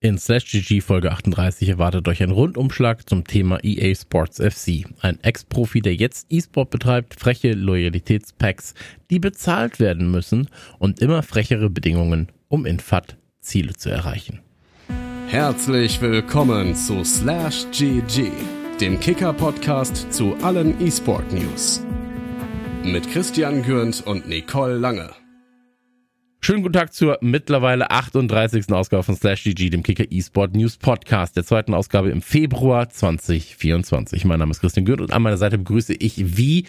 In Slash GG Folge 38 erwartet euch ein Rundumschlag zum Thema EA Sports FC. Ein Ex-Profi, der jetzt E-Sport betreibt, freche Loyalitätspacks, die bezahlt werden müssen und immer frechere Bedingungen, um in FAT Ziele zu erreichen. Herzlich willkommen zu Slash GG, dem Kicker-Podcast zu allen E-Sport-News. Mit Christian Gürnt und Nicole Lange. Schönen guten Tag zur mittlerweile 38. Ausgabe von Slash GG, dem Kicker eSport News Podcast, der zweiten Ausgabe im Februar 2024. Mein Name ist Christian Gürnt und an meiner Seite begrüße ich wie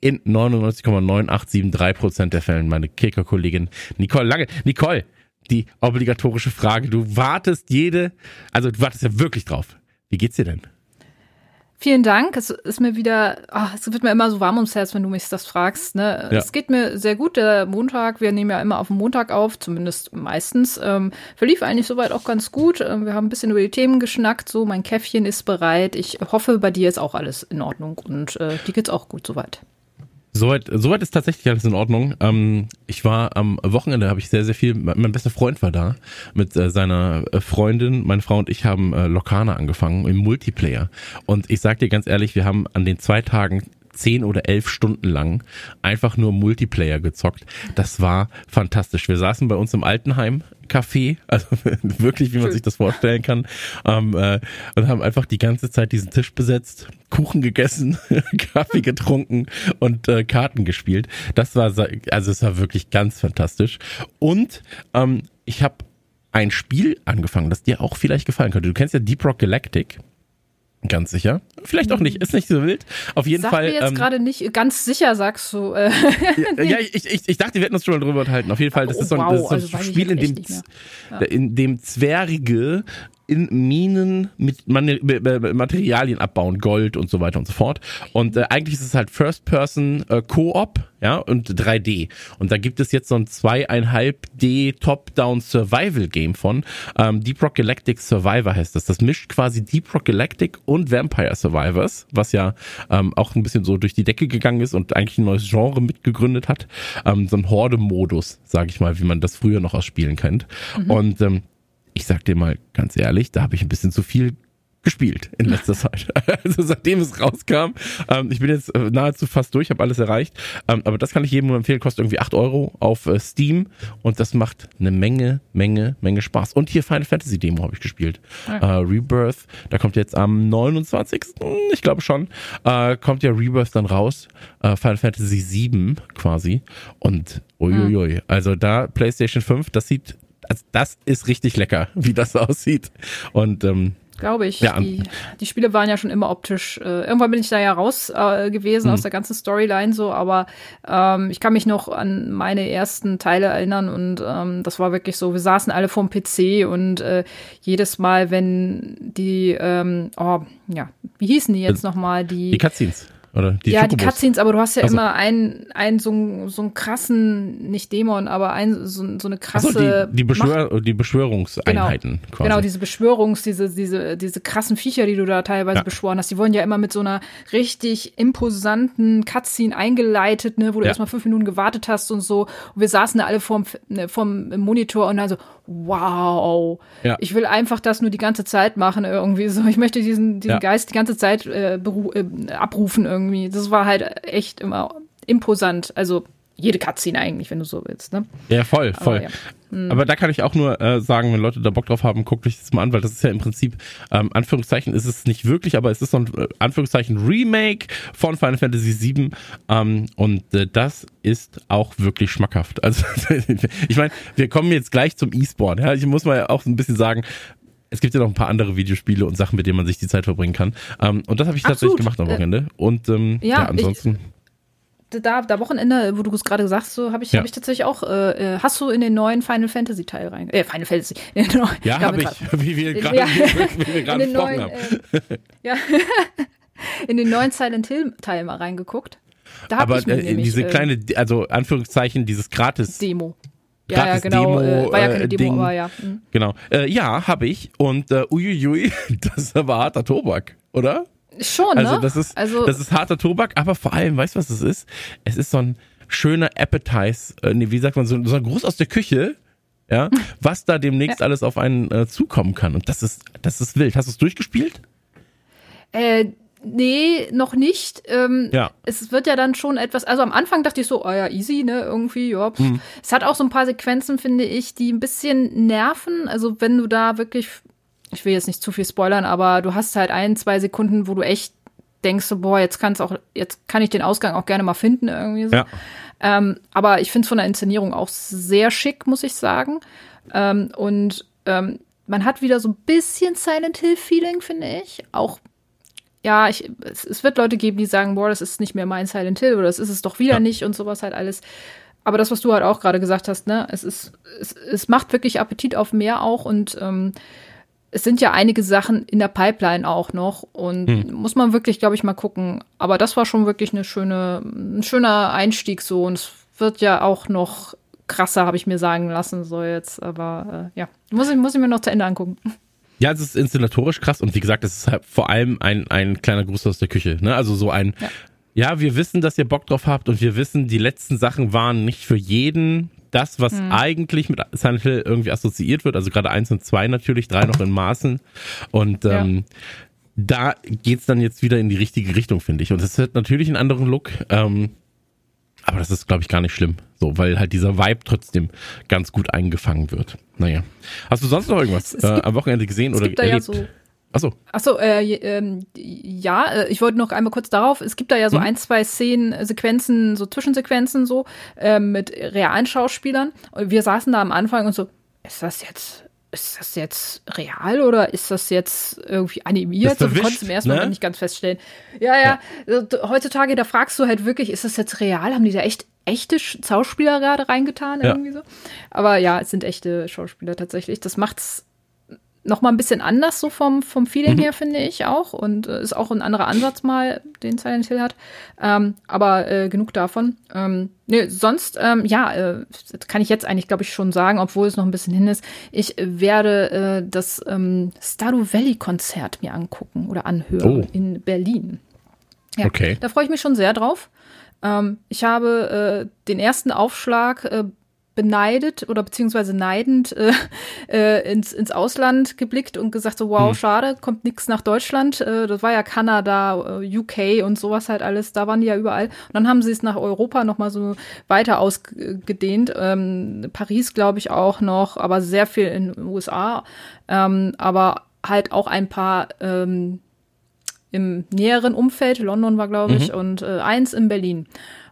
in 99,9873% der Fällen meine Kicker-Kollegin Nicole Lange. Nicole, die obligatorische Frage. Du wartest jede, also du wartest ja wirklich drauf. Wie geht's dir denn? Vielen Dank. Es ist mir wieder, ach, es wird mir immer so warm ums Herz, wenn du mich das fragst. Ne? Ja. Es geht mir sehr gut. Der Montag, wir nehmen ja immer auf den Montag auf, zumindest meistens. Ähm, verlief eigentlich soweit auch ganz gut. Ähm, wir haben ein bisschen über die Themen geschnackt. So, mein Käffchen ist bereit. Ich hoffe, bei dir ist auch alles in Ordnung und äh, dir geht's auch gut soweit. Soweit, soweit ist tatsächlich alles in Ordnung. Ähm, ich war am Wochenende, habe ich sehr, sehr viel, mein bester Freund war da mit äh, seiner äh, Freundin. Meine Frau und ich haben äh, Lokana angefangen im Multiplayer. Und ich sag dir ganz ehrlich, wir haben an den zwei Tagen zehn oder elf Stunden lang einfach nur Multiplayer gezockt. Das war fantastisch. Wir saßen bei uns im Altenheim Café, also wirklich, wie man sich das vorstellen kann, ähm, äh, und haben einfach die ganze Zeit diesen Tisch besetzt, Kuchen gegessen, Kaffee getrunken und äh, Karten gespielt. Das war, also es war wirklich ganz fantastisch. Und ähm, ich habe ein Spiel angefangen, das dir auch vielleicht gefallen könnte. Du kennst ja Deep Rock Galactic. Ganz sicher. Vielleicht auch nicht, ist nicht so wild. Auf jeden Sag Fall. Mir jetzt ähm, gerade nicht ganz sicher, sagst du. Äh. ja, ja ich, ich, ich dachte, wir hätten uns schon mal drüber unterhalten. Auf jeden Fall, das oh, ist so ein, das ist so ein also Spiel, in dem, ja. in dem Zwerge in Minen mit Materialien abbauen, Gold und so weiter und so fort. Und äh, eigentlich ist es halt First Person äh, Co-op, ja, und 3D. Und da gibt es jetzt so ein zweieinhalb D Top-Down Survival Game von ähm, Deep Rock Galactic Survivor heißt das. Das mischt quasi Deep Rock Galactic und Vampire Survivors, was ja ähm, auch ein bisschen so durch die Decke gegangen ist und eigentlich ein neues Genre mitgegründet hat. Ähm, so ein Horde-Modus, sage ich mal, wie man das früher noch aus Spielen kennt. Mhm. Und ähm, ich sag dir mal ganz ehrlich, da habe ich ein bisschen zu viel gespielt in letzter Zeit. Also seitdem es rauskam, ähm, ich bin jetzt äh, nahezu fast durch, habe alles erreicht. Ähm, aber das kann ich jedem nur empfehlen, kostet irgendwie acht Euro auf äh, Steam und das macht eine Menge, Menge, Menge Spaß. Und hier Final Fantasy Demo habe ich gespielt. Okay. Äh, Rebirth, da kommt jetzt am 29. Ich glaube schon, äh, kommt ja Rebirth dann raus. Äh, Final Fantasy 7 quasi. Und uiuiui. Also da PlayStation 5, das sieht also das ist richtig lecker, wie das aussieht. Und ähm, Glaube ich. Ja. Die, die Spiele waren ja schon immer optisch. Äh, irgendwann bin ich da ja raus äh, gewesen mhm. aus der ganzen Storyline so, aber ähm, ich kann mich noch an meine ersten Teile erinnern und ähm, das war wirklich so, wir saßen alle vorm PC und äh, jedes Mal, wenn die, ähm, oh, ja, wie hießen die jetzt nochmal? Die, die Cutscenes. Oder die ja, Chocobos. die Cutscenes, aber du hast ja also. immer einen, einen so, so einen krassen, nicht Dämon, aber ein, so, so eine krasse. So, die, die, Beschwör die Beschwörungseinheiten genau, quasi. Genau, diese Beschwörungs-, diese, diese, diese krassen Viecher, die du da teilweise ja. beschworen hast, die wurden ja immer mit so einer richtig imposanten Cutscene eingeleitet, ne, wo du ja. erstmal fünf Minuten gewartet hast und so. Und wir saßen da alle vorm, ne, vorm Monitor und dann so, wow, ja. ich will einfach das nur die ganze Zeit machen irgendwie so. Ich möchte diesen, diesen Geist die ganze Zeit äh, äh, abrufen irgendwie irgendwie. Das war halt echt immer imposant. Also jede Cutscene eigentlich, wenn du so willst. Ne? Ja, voll, voll. Aber, ja. hm. Aber da kann ich auch nur äh, sagen, wenn Leute da Bock drauf haben, guckt euch das mal an, weil das ist ja im Prinzip, ähm, Anführungszeichen ist es nicht wirklich, aber es ist so ein äh, Anführungszeichen Remake von Final Fantasy VII ähm, und äh, das ist auch wirklich schmackhaft. Also ich meine, wir kommen jetzt gleich zum E-Sport. Ja? Ich muss mal auch ein bisschen sagen, es gibt ja noch ein paar andere Videospiele und Sachen, mit denen man sich die Zeit verbringen kann. Ähm, und das habe ich tatsächlich gemacht am Wochenende. Und ähm, ja, ja, ansonsten. Ich, da, da Wochenende, wo du es gerade sagst, so habe ich, ja. hab ich tatsächlich auch. Äh, äh, hast du in den neuen Final Fantasy Teil rein? Äh, Final Fantasy. ja, habe ich, wie wir gerade ja. gesprochen neuen, haben. Äh, ja. in den neuen Silent Hill Teil mal reingeguckt. Da Aber ich mir äh, nämlich, diese äh, kleine, also Anführungszeichen, dieses gratis Demo. Ja, ja, genau. Demo, äh, war ja keine Demo, Ding. aber ja. Mhm. Genau. Äh, ja, habe ich. Und äh, uiuiui, das war harter Tobak, oder? Schon, also, ne? Das ist, also das ist harter Tobak, aber vor allem, weißt du, was es ist? Es ist so ein schöner Appetize, äh, nee, wie sagt man, so, so ein Gruß aus der Küche, ja, was da demnächst alles auf einen äh, zukommen kann. Und das ist, das ist wild. Hast du es durchgespielt? Äh, nee, noch nicht. Ähm, ja. Es wird ja dann schon etwas, also am Anfang dachte ich so, oh ja, easy, ne, irgendwie, ja. Mhm. Es hat auch so ein paar Sequenzen, finde ich, die ein bisschen nerven. Also wenn du da wirklich, ich will jetzt nicht zu viel spoilern, aber du hast halt ein, zwei Sekunden, wo du echt denkst so, boah, jetzt kann's auch, jetzt kann ich den Ausgang auch gerne mal finden, irgendwie so. Ja. Ähm, aber ich finde es von der Inszenierung auch sehr schick, muss ich sagen. Ähm, und ähm, man hat wieder so ein bisschen Silent Hill-Feeling, finde ich. Auch, ja, ich, es, es, wird Leute geben, die sagen, boah, das ist nicht mehr mein Silent Hill oder das ist es doch wieder ja. nicht und sowas halt alles. Aber das, was du halt auch gerade gesagt hast, ne, es ist, es, es macht wirklich Appetit auf mehr auch und ähm, es sind ja einige Sachen in der Pipeline auch noch und hm. muss man wirklich, glaube ich, mal gucken. Aber das war schon wirklich eine schöne, ein schöner Einstieg so und es wird ja auch noch krasser, habe ich mir sagen lassen, so jetzt. Aber äh, ja, muss ich, muss ich mir noch zu Ende angucken. Ja, es ist inszenatorisch krass und wie gesagt, es ist halt vor allem ein, ein kleiner Gruß aus der Küche. Ne? Also so ein, ja. ja, wir wissen, dass ihr Bock drauf habt und wir wissen, die letzten Sachen waren nicht für jeden das, was hm. eigentlich mit Silent Hill irgendwie assoziiert wird, also gerade eins und zwei natürlich, drei noch in Maßen. Und ähm, ja. da geht's dann jetzt wieder in die richtige Richtung, finde ich. Und es hat natürlich einen anderen Look. Ähm, aber das ist, glaube ich, gar nicht schlimm. So, weil halt dieser Vibe trotzdem ganz gut eingefangen wird. Naja. Hast du sonst noch irgendwas äh, am Wochenende gesehen oder erlebt? Ja so Achso. Achso, äh, ähm, ja, äh, ich wollte noch einmal kurz darauf, es gibt da ja so hm. ein, zwei Szenen, äh, Sequenzen, so Zwischensequenzen so, äh, mit realen Schauspielern. Und wir saßen da am Anfang und so, ist das jetzt, ist das jetzt real oder ist das jetzt irgendwie animiert? So, wir konnten zum ersten ne? Nicht ganz feststellen. Ja, ja, ja. heutzutage, da fragst du halt wirklich, ist das jetzt real? Haben die da echt echte Schauspieler gerade reingetan? Ja. Irgendwie so? Aber ja, es sind echte Schauspieler tatsächlich. Das macht's noch mal ein bisschen anders so vom, vom Feeling mhm. her, finde ich auch. Und äh, ist auch ein anderer Ansatz mal, den Silent Hill hat. Ähm, aber äh, genug davon. Ähm, nee, sonst, ähm, ja, äh, kann ich jetzt eigentlich, glaube ich, schon sagen, obwohl es noch ein bisschen hin ist. Ich werde äh, das ähm, Stardew Valley Konzert mir angucken oder anhören oh. in Berlin. Ja, okay. Da freue ich mich schon sehr drauf. Ähm, ich habe äh, den ersten Aufschlag äh, beneidet oder beziehungsweise neidend äh, äh, ins, ins Ausland geblickt und gesagt so, wow, hm. schade, kommt nichts nach Deutschland. Äh, das war ja Kanada, äh, UK und sowas halt alles, da waren die ja überall. Und dann haben sie es nach Europa nochmal so weiter ausgedehnt. Ähm, Paris, glaube ich, auch noch, aber sehr viel in den USA. Ähm, aber halt auch ein paar ähm, im näheren Umfeld, London war, glaube ich, mhm. und äh, eins in Berlin.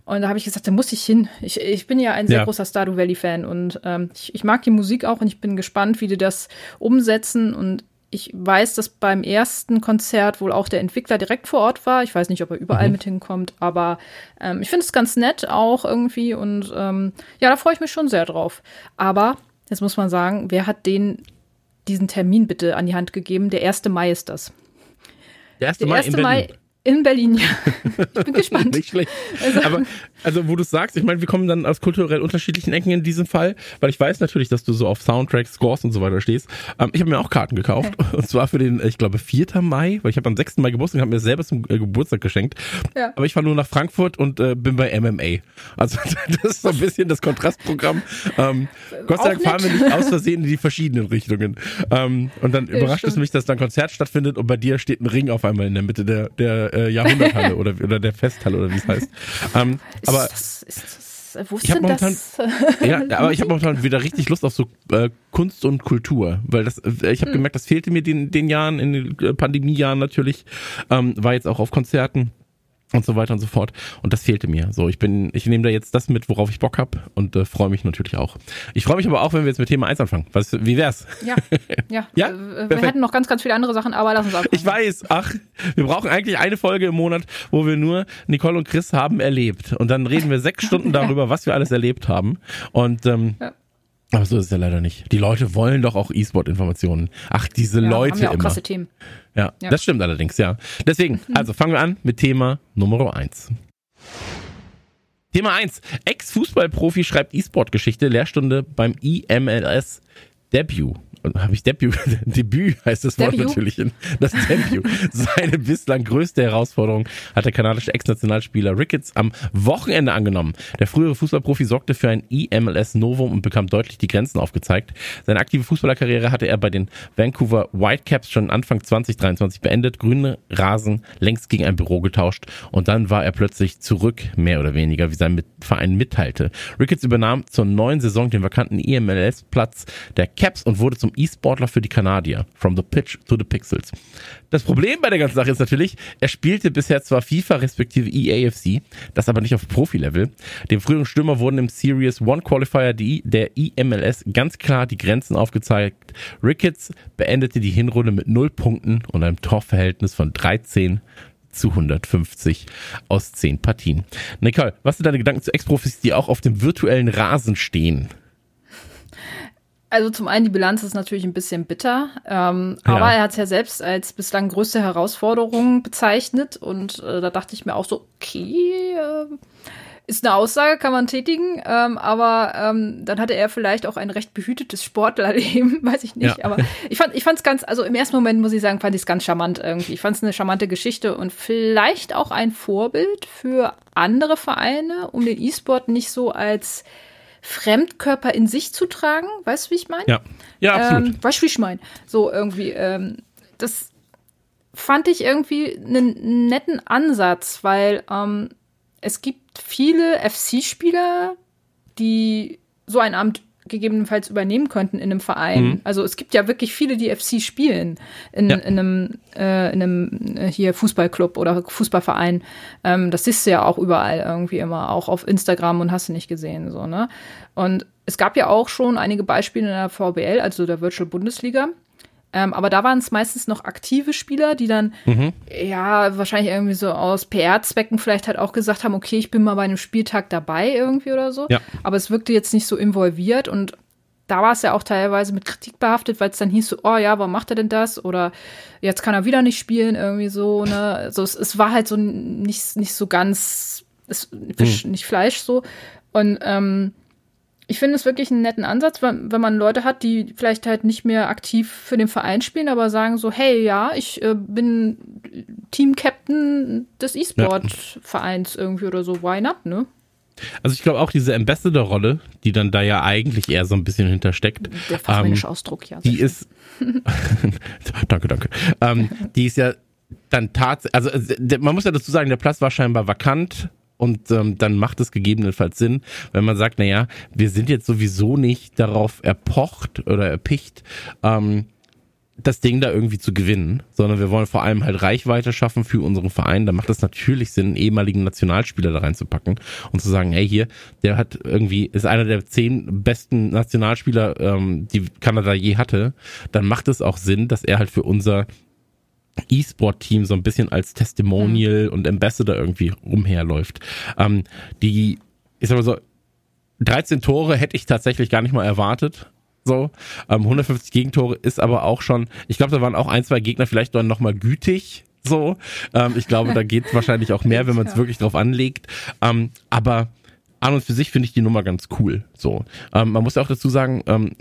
Und da habe ich gesagt, da muss ich hin. Ich, ich bin ja ein sehr ja. großer Stardew Valley-Fan und ähm, ich, ich mag die Musik auch und ich bin gespannt, wie die das umsetzen. Und ich weiß, dass beim ersten Konzert wohl auch der Entwickler direkt vor Ort war. Ich weiß nicht, ob er überall mhm. mit hinkommt, aber ähm, ich finde es ganz nett auch irgendwie und ähm, ja, da freue ich mich schon sehr drauf. Aber jetzt muss man sagen, wer hat den diesen Termin bitte an die Hand gegeben? Der 1. Mai ist das. Der 1. Der Mai, 1. Mai in Berlin, ja. Ich bin gespannt. Nicht schlecht. Also, Aber, also wo du sagst, ich meine, wir kommen dann aus kulturell unterschiedlichen Ecken in diesem Fall, weil ich weiß natürlich, dass du so auf Soundtracks, Scores und so weiter stehst. Ähm, ich habe mir auch Karten gekauft okay. und zwar für den, ich glaube, 4. Mai, weil ich habe am 6. Mai Geburtstag und habe mir selber zum äh, Geburtstag geschenkt. Ja. Aber ich fahre nur nach Frankfurt und äh, bin bei MMA. Also das ist so ein bisschen das Kontrastprogramm. Ähm, Gott sei Dank fahren wir nicht aus Versehen in die verschiedenen Richtungen. Ähm, und dann ja, überrascht stimmt. es mich, dass da ein Konzert stattfindet und bei dir steht ein Ring auf einmal in der Mitte der, der äh, Jahrhunderthalle oder, oder der Festhalle oder wie es heißt. Ähm, aber das, ist das, wo ist ich denn das? ja, aber ich habe momentan wieder richtig Lust auf so äh, Kunst und Kultur, weil das, äh, ich habe hm. gemerkt, das fehlte mir den, den Jahren, in den äh, Pandemiejahren natürlich, ähm, war jetzt auch auf Konzerten und so weiter und so fort. Und das fehlte mir. So, ich bin, ich nehme da jetzt das mit, worauf ich Bock hab und äh, freue mich natürlich auch. Ich freue mich aber auch, wenn wir jetzt mit Thema 1 anfangen. Was, wie wär's? Ja, ja. ja? Äh, wir hätten noch ganz, ganz viele andere Sachen, aber lass uns anfangen. Ich weiß, ach, wir brauchen eigentlich eine Folge im Monat, wo wir nur Nicole und Chris haben erlebt. Und dann reden wir sechs Stunden darüber, was wir alles erlebt haben. Und ähm, ja. Aber so ist es ja leider nicht. Die Leute wollen doch auch E-Sport-Informationen. Ach, diese ja, Leute haben wir auch immer. Krasse Themen. Ja, ja, das stimmt allerdings, ja. Deswegen, mhm. also fangen wir an mit Thema Nummer eins. Thema eins: Ex-Fußballprofi schreibt E-Sport-Geschichte, Lehrstunde beim IMLS Debut. Habe ich Debüt, Debüt heißt das Wort Debut? natürlich, in, das Debüt. Seine bislang größte Herausforderung hat der kanadische Ex-Nationalspieler Ricketts am Wochenende angenommen. Der frühere Fußballprofi sorgte für ein IMLS-Novum und bekam deutlich die Grenzen aufgezeigt. Seine aktive Fußballerkarriere hatte er bei den Vancouver Whitecaps schon Anfang 2023 beendet, grüne Rasen längst gegen ein Büro getauscht und dann war er plötzlich zurück, mehr oder weniger, wie sein Verein mitteilte. Ricketts übernahm zur neuen Saison den vakanten IMLS-Platz der Caps und wurde zum E-Sportler für die Kanadier. From the pitch to the pixels. Das Problem bei der ganzen Sache ist natürlich, er spielte bisher zwar FIFA respektive EAFC, das aber nicht auf Profi-Level. Dem früheren Stürmer wurden im Series One Qualifier der IMLS ganz klar die Grenzen aufgezeigt. Ricketts beendete die Hinrunde mit 0 Punkten und einem Torverhältnis von 13 zu 150 aus 10 Partien. Nicole, was sind deine Gedanken zu Ex-Profis, die auch auf dem virtuellen Rasen stehen? Also zum einen, die Bilanz ist natürlich ein bisschen bitter, ähm, ja. aber er hat es ja selbst als bislang größte Herausforderung bezeichnet und äh, da dachte ich mir auch so, okay, äh, ist eine Aussage, kann man tätigen, ähm, aber ähm, dann hatte er vielleicht auch ein recht behütetes Sportlerleben, weiß ich nicht. Ja. Aber ich fand, ich fand's ganz, also im ersten Moment muss ich sagen, fand ich es ganz charmant irgendwie. Ich fand es eine charmante Geschichte und vielleicht auch ein Vorbild für andere Vereine, um den E-Sport nicht so als Fremdkörper in sich zu tragen. Weißt du, wie ich meine? Ja, ja, absolut. Ähm, weißt du, wie ich meine? So irgendwie, ähm, das fand ich irgendwie einen netten Ansatz, weil ähm, es gibt viele FC-Spieler, die so ein Amt gegebenenfalls übernehmen könnten in einem Verein. Mhm. Also es gibt ja wirklich viele, die FC spielen in, ja. in einem, äh, in einem äh, hier Fußballclub oder Fußballverein. Ähm, das siehst du ja auch überall irgendwie immer, auch auf Instagram und hast du nicht gesehen, so, ne? Und es gab ja auch schon einige Beispiele in der VBL, also der Virtual Bundesliga, ähm, aber da waren es meistens noch aktive Spieler, die dann, mhm. ja, wahrscheinlich irgendwie so aus PR-Zwecken vielleicht halt auch gesagt haben, okay, ich bin mal bei einem Spieltag dabei irgendwie oder so. Ja. Aber es wirkte jetzt nicht so involviert und da war es ja auch teilweise mit Kritik behaftet, weil es dann hieß so, oh ja, warum macht er denn das? Oder jetzt kann er wieder nicht spielen, irgendwie so, ne? Also es, es war halt so nicht, nicht so ganz, es, mhm. nicht Fleisch so. Und ähm, ich finde es wirklich einen netten Ansatz, wenn, wenn man Leute hat, die vielleicht halt nicht mehr aktiv für den Verein spielen, aber sagen so, hey, ja, ich äh, bin Team-Captain des E-Sport-Vereins irgendwie oder so, why not, ne? Also ich glaube auch diese Ambassador-Rolle, die dann da ja eigentlich eher so ein bisschen hintersteckt. Der fachmännische ähm, Ausdruck, ja. Die ist, danke, danke. Ähm, die ist ja dann tatsächlich, also äh, man muss ja dazu sagen, der Platz war scheinbar vakant und ähm, dann macht es gegebenenfalls Sinn, wenn man sagt, naja, wir sind jetzt sowieso nicht darauf erpocht oder erpicht, ähm, das Ding da irgendwie zu gewinnen, sondern wir wollen vor allem halt Reichweite schaffen für unseren Verein. Da macht es natürlich Sinn, einen ehemaligen Nationalspieler da reinzupacken und zu sagen, hey hier, der hat irgendwie, ist einer der zehn besten Nationalspieler, ähm, die Kanada je hatte. Dann macht es auch Sinn, dass er halt für unser E-Sport-Team so ein bisschen als Testimonial mhm. und Ambassador irgendwie rumherläuft. Ähm, die, ich sag mal so, 13 Tore hätte ich tatsächlich gar nicht mal erwartet. So, ähm, 150 Gegentore ist aber auch schon, ich glaube, da waren auch ein, zwei Gegner vielleicht dann nochmal gütig. So, ähm, ich glaube, da geht wahrscheinlich auch mehr, wenn man es wirklich drauf anlegt. Ähm, aber an und für sich finde ich die Nummer ganz cool. So, ähm, man muss ja auch dazu sagen, ähm,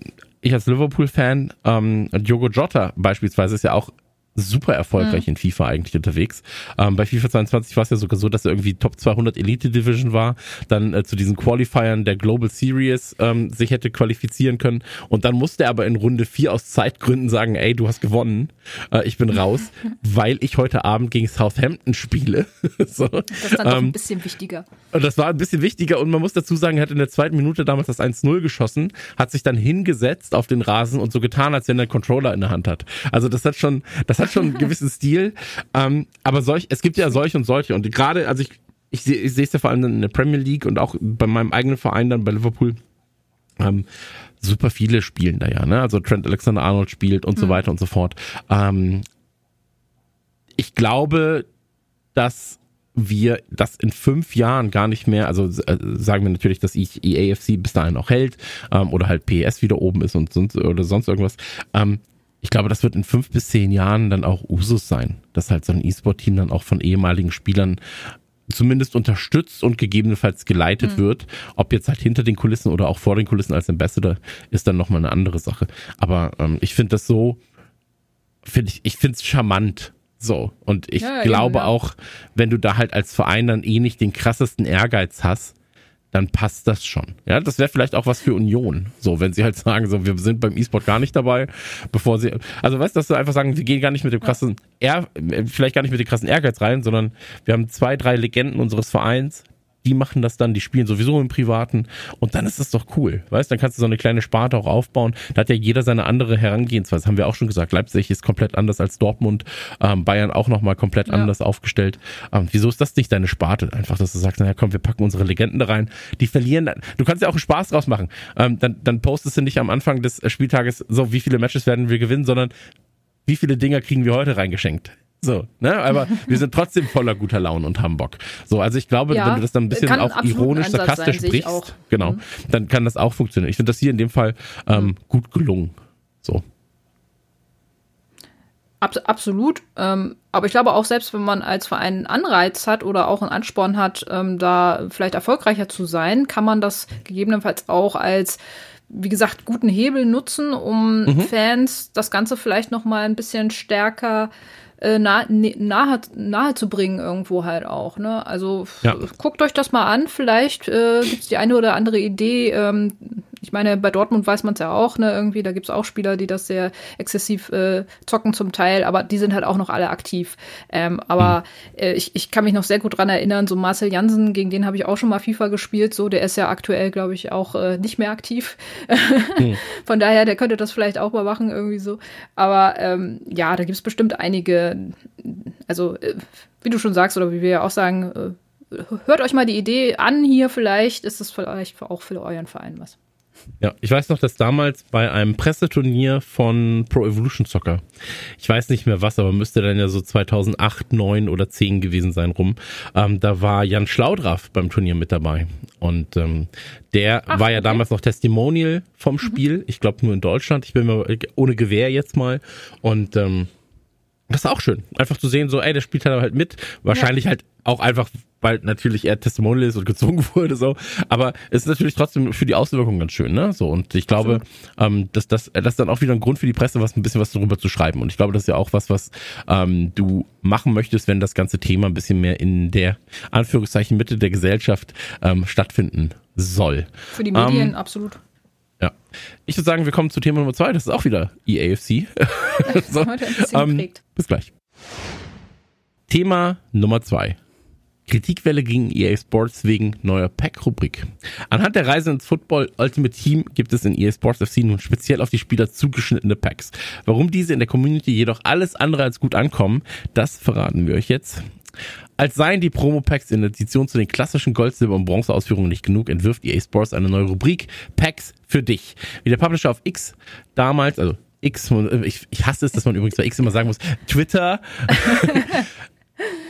ich als Liverpool-Fan, ähm, Diogo Jota beispielsweise ist ja auch super erfolgreich mhm. in FIFA eigentlich unterwegs. Ähm, bei FIFA 22 war es ja sogar so, dass er irgendwie Top 200 Elite Division war, dann äh, zu diesen Qualifiern der Global Series ähm, sich hätte qualifizieren können und dann musste er aber in Runde 4 aus Zeitgründen sagen, ey, du hast gewonnen, äh, ich bin raus, weil ich heute Abend gegen Southampton spiele. so. Das ist dann ähm, doch ein bisschen wichtiger. Und das war ein bisschen wichtiger und man muss dazu sagen, er hat in der zweiten Minute damals das 1-0 geschossen, hat sich dann hingesetzt auf den Rasen und so getan, als wenn er einen Controller in der Hand hat. Also das hat schon, das hat schon einen gewissen Stil. Ähm, aber solch, es gibt ja solche und solche. Und gerade, also ich, ich sehe ich es ja vor allem in der Premier League und auch bei meinem eigenen Verein dann bei Liverpool. Ähm, super viele spielen da ja, ne? Also Trent Alexander Arnold spielt und mhm. so weiter und so fort. Ähm, ich glaube, dass wir das in fünf Jahren gar nicht mehr, also äh, sagen wir natürlich, dass ich EAFC bis dahin auch hält ähm, oder halt PES wieder oben ist und sonst oder sonst irgendwas. Ähm, ich glaube, das wird in fünf bis zehn Jahren dann auch Usus sein, dass halt so ein E-Sport-Team dann auch von ehemaligen Spielern zumindest unterstützt und gegebenenfalls geleitet mhm. wird. Ob jetzt halt hinter den Kulissen oder auch vor den Kulissen als Ambassador, ist dann nochmal eine andere Sache. Aber ähm, ich finde das so, finde ich, ich finde es charmant. So. Und ich ja, glaube eben, ja. auch, wenn du da halt als Verein dann eh nicht den krassesten Ehrgeiz hast, dann passt das schon. Ja, das wäre vielleicht auch was für Union. So, wenn sie halt sagen, so, wir sind beim E-Sport gar nicht dabei, bevor sie, also weißt du, dass sie einfach sagen, wir gehen gar nicht mit dem krassen, Ehr, vielleicht gar nicht mit dem krassen Ehrgeiz rein, sondern wir haben zwei, drei Legenden unseres Vereins, die machen das dann, die spielen sowieso im Privaten und dann ist das doch cool, weißt? Dann kannst du so eine kleine Sparte auch aufbauen. Da hat ja jeder seine andere Herangehensweise, haben wir auch schon gesagt. Leipzig ist komplett anders als Dortmund, ähm, Bayern auch nochmal komplett ja. anders aufgestellt. Ähm, wieso ist das nicht deine Sparte? Einfach, dass du sagst, naja komm, wir packen unsere Legenden da rein. Die verlieren, du kannst ja auch einen Spaß draus machen. Ähm, dann, dann postest du nicht am Anfang des Spieltages so, wie viele Matches werden wir gewinnen, sondern wie viele Dinger kriegen wir heute reingeschenkt? So, ne? Aber wir sind trotzdem voller guter Laune und haben Bock. So, also ich glaube, ja, wenn du das dann ein bisschen auch ironisch, sarkastisch sein, sprichst, genau, mhm. dann kann das auch funktionieren. Ich finde das hier in dem Fall ähm, mhm. gut gelungen. So. Abs absolut. Ähm, aber ich glaube auch, selbst wenn man als Verein einen Anreiz hat oder auch einen Ansporn hat, ähm, da vielleicht erfolgreicher zu sein, kann man das gegebenenfalls auch als wie gesagt, guten Hebel nutzen, um mhm. Fans das Ganze vielleicht noch mal ein bisschen stärker äh, nahe, nahe, nahe zu bringen irgendwo halt auch. Ne? Also ja. guckt euch das mal an, vielleicht äh, gibt es die eine oder andere Idee. Ähm, ich meine, bei Dortmund weiß man es ja auch, ne, irgendwie, da gibt es auch Spieler, die das sehr exzessiv äh, zocken zum Teil, aber die sind halt auch noch alle aktiv. Ähm, aber mhm. äh, ich, ich kann mich noch sehr gut dran erinnern, so Marcel Jansen, gegen den habe ich auch schon mal FIFA gespielt, so, der ist ja aktuell, glaube ich, auch äh, nicht mehr aktiv. mhm. Von daher, der könnte das vielleicht auch mal machen, irgendwie so. Aber ähm, ja, da gibt es bestimmt einige, also äh, wie du schon sagst, oder wie wir ja auch sagen, äh, hört euch mal die Idee an hier, vielleicht ist es vielleicht auch für euren Verein was. Ja, ich weiß noch, dass damals bei einem Presseturnier von Pro Evolution Soccer, ich weiß nicht mehr was, aber müsste dann ja so 2008, 9 oder 10 gewesen sein rum, ähm, da war Jan Schlaudraff beim Turnier mit dabei. Und ähm, der Ach, war ja okay. damals noch Testimonial vom mhm. Spiel, mhm. ich glaube nur in Deutschland, ich bin mir ohne Gewehr jetzt mal. Und ähm, das ist auch schön, einfach zu sehen, so, ey, der spielt halt mit. Wahrscheinlich ja. halt auch einfach, weil natürlich er Testimonial ist und gezwungen wurde, so. Aber es ist natürlich trotzdem für die Außenwirkung ganz schön, ne? So. Und ich glaube, ähm, dass das, das ist dann auch wieder ein Grund für die Presse, was ein bisschen was darüber zu schreiben. Und ich glaube, das ist ja auch was, was ähm, du machen möchtest, wenn das ganze Thema ein bisschen mehr in der Anführungszeichen Mitte der Gesellschaft ähm, stattfinden soll. Für die Medien ähm, absolut. Ja. Ich würde sagen, wir kommen zu Thema Nummer zwei. Das ist auch wieder EAFC. so, ähm, bis gleich. Thema Nummer zwei. Kritikwelle gegen EA Sports wegen neuer Pack-Rubrik. Anhand der Reise ins Football Ultimate Team gibt es in EA Sports FC nun speziell auf die Spieler zugeschnittene Packs. Warum diese in der Community jedoch alles andere als gut ankommen, das verraten wir euch jetzt. Als seien die Promo-Packs in Addition zu den klassischen Gold-, Silber- und Bronze-Ausführungen nicht genug, entwirft EA Sports eine neue Rubrik Packs für dich. Wie der Publisher auf X damals, also X, ich, ich hasse es, dass man übrigens bei X immer sagen muss, Twitter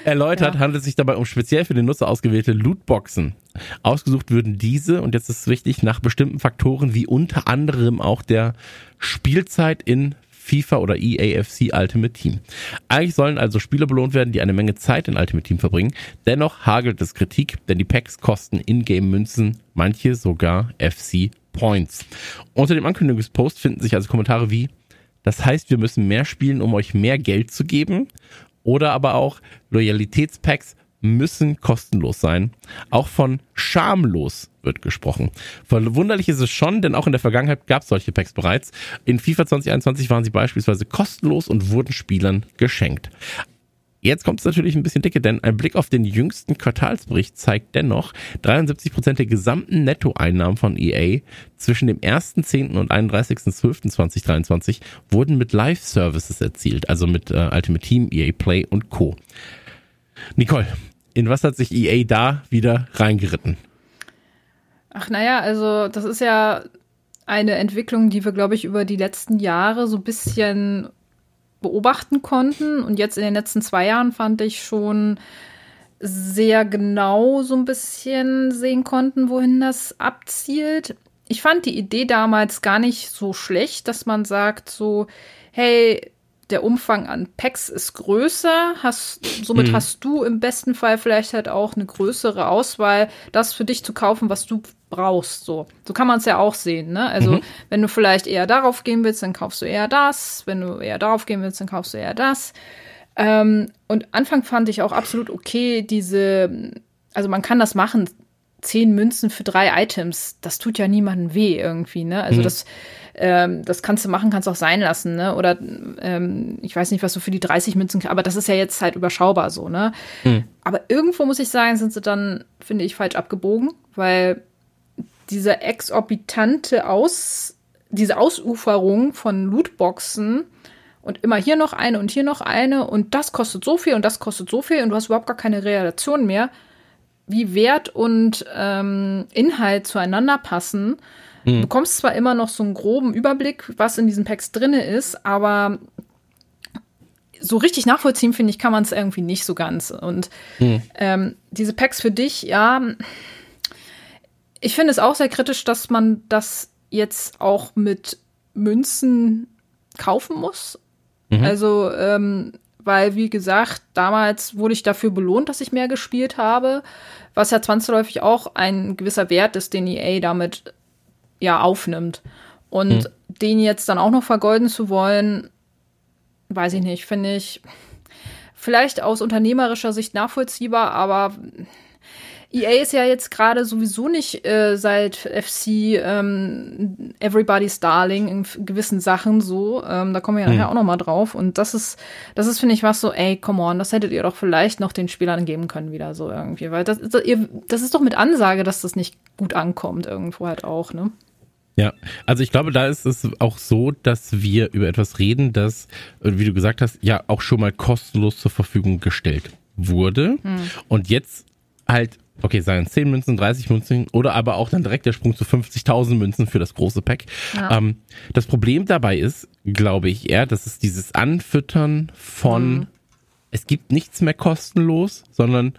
erläutert, ja. handelt es sich dabei um speziell für den Nutzer ausgewählte Lootboxen. Ausgesucht würden diese, und jetzt ist es wichtig, nach bestimmten Faktoren wie unter anderem auch der Spielzeit in FIFA oder EAFC Ultimate Team. Eigentlich sollen also Spieler belohnt werden, die eine Menge Zeit in Ultimate Team verbringen. Dennoch hagelt es Kritik, denn die Packs kosten Ingame-Münzen, manche sogar FC Points. Unter dem Ankündigungspost finden sich also Kommentare wie das heißt, wir müssen mehr spielen, um euch mehr Geld zu geben. Oder aber auch Loyalitätspacks müssen kostenlos sein. Auch von schamlos wird gesprochen. Verwunderlich ist es schon, denn auch in der Vergangenheit gab es solche Packs bereits. In FIFA 2021 waren sie beispielsweise kostenlos und wurden Spielern geschenkt. Jetzt kommt es natürlich ein bisschen dicke, denn ein Blick auf den jüngsten Quartalsbericht zeigt dennoch, 73 Prozent der gesamten Nettoeinnahmen von EA zwischen dem 1.10. und 31.12.2023 wurden mit Live-Services erzielt, also mit äh, Ultimate Team, EA Play und Co. Nicole, in was hat sich EA da wieder reingeritten? Ach naja, also das ist ja eine Entwicklung, die wir, glaube ich, über die letzten Jahre so ein bisschen beobachten konnten. Und jetzt in den letzten zwei Jahren fand ich schon sehr genau so ein bisschen sehen konnten, wohin das abzielt. Ich fand die Idee damals gar nicht so schlecht, dass man sagt so, hey, der Umfang an Packs ist größer, hast, somit hm. hast du im besten Fall vielleicht halt auch eine größere Auswahl, das für dich zu kaufen, was du brauchst. So, so kann man es ja auch sehen. Ne? Also mhm. wenn du vielleicht eher darauf gehen willst, dann kaufst du eher das. Wenn du eher darauf gehen willst, dann kaufst du eher das. Ähm, und Anfang fand ich auch absolut okay, diese, also man kann das machen, zehn Münzen für drei Items, das tut ja niemandem weh irgendwie, ne? Also mhm. das, ähm, das kannst du machen, kannst auch sein lassen, ne? Oder ähm, ich weiß nicht, was du für die 30 Münzen, aber das ist ja jetzt halt überschaubar so, ne? Mhm. Aber irgendwo muss ich sagen, sind sie dann, finde ich, falsch abgebogen, weil diese exorbitante Aus, diese Ausuferung von Lootboxen und immer hier noch eine und hier noch eine und das kostet so viel und das kostet so viel und du hast überhaupt gar keine Relation mehr, wie Wert und ähm, Inhalt zueinander passen. Mhm. Du bekommst zwar immer noch so einen groben Überblick, was in diesen Packs drinne ist, aber so richtig nachvollziehen, finde ich, kann man es irgendwie nicht so ganz. Und mhm. ähm, diese Packs für dich, ja, ich finde es auch sehr kritisch, dass man das jetzt auch mit Münzen kaufen muss. Mhm. Also, ähm, weil, wie gesagt, damals wurde ich dafür belohnt, dass ich mehr gespielt habe, was ja zwangsläufig auch ein gewisser Wert ist, den EA damit ja aufnimmt. Und mhm. den jetzt dann auch noch vergolden zu wollen, weiß ich nicht, finde ich vielleicht aus unternehmerischer Sicht nachvollziehbar, aber EA ist ja jetzt gerade sowieso nicht äh, seit FC ähm, Everybody's Darling in gewissen Sachen so. Ähm, da kommen wir ja nachher hm. auch noch mal drauf. Und das ist, das ist, finde ich, was so, ey, come on, das hättet ihr doch vielleicht noch den Spielern geben können wieder so irgendwie. Weil das, das, ihr, das ist doch mit Ansage, dass das nicht gut ankommt irgendwo halt auch, ne? Ja, also ich glaube, da ist es auch so, dass wir über etwas reden, das, wie du gesagt hast, ja auch schon mal kostenlos zur Verfügung gestellt wurde. Hm. Und jetzt halt okay, seien 10 Münzen, 30 Münzen oder aber auch dann direkt der Sprung zu 50.000 Münzen für das große Pack. Ja. Ähm, das Problem dabei ist, glaube ich eher, dass es dieses Anfüttern von, mhm. es gibt nichts mehr kostenlos, sondern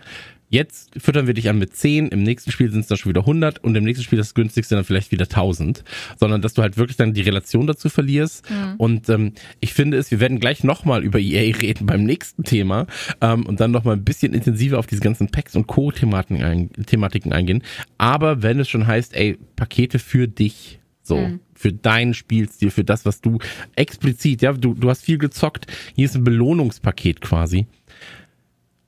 Jetzt füttern wir dich an mit 10, im nächsten Spiel sind es dann schon wieder 100 und im nächsten Spiel das günstigste dann vielleicht wieder 1000. Sondern dass du halt wirklich dann die Relation dazu verlierst. Mhm. Und ähm, ich finde es, wir werden gleich nochmal über EA reden beim nächsten Thema ähm, und dann nochmal ein bisschen intensiver auf diese ganzen Packs und Co-Thematiken ein, Thematiken eingehen. Aber wenn es schon heißt, ey, Pakete für dich, so, mhm. für deinen Spielstil, für das, was du explizit, ja, du, du hast viel gezockt, hier ist ein Belohnungspaket quasi.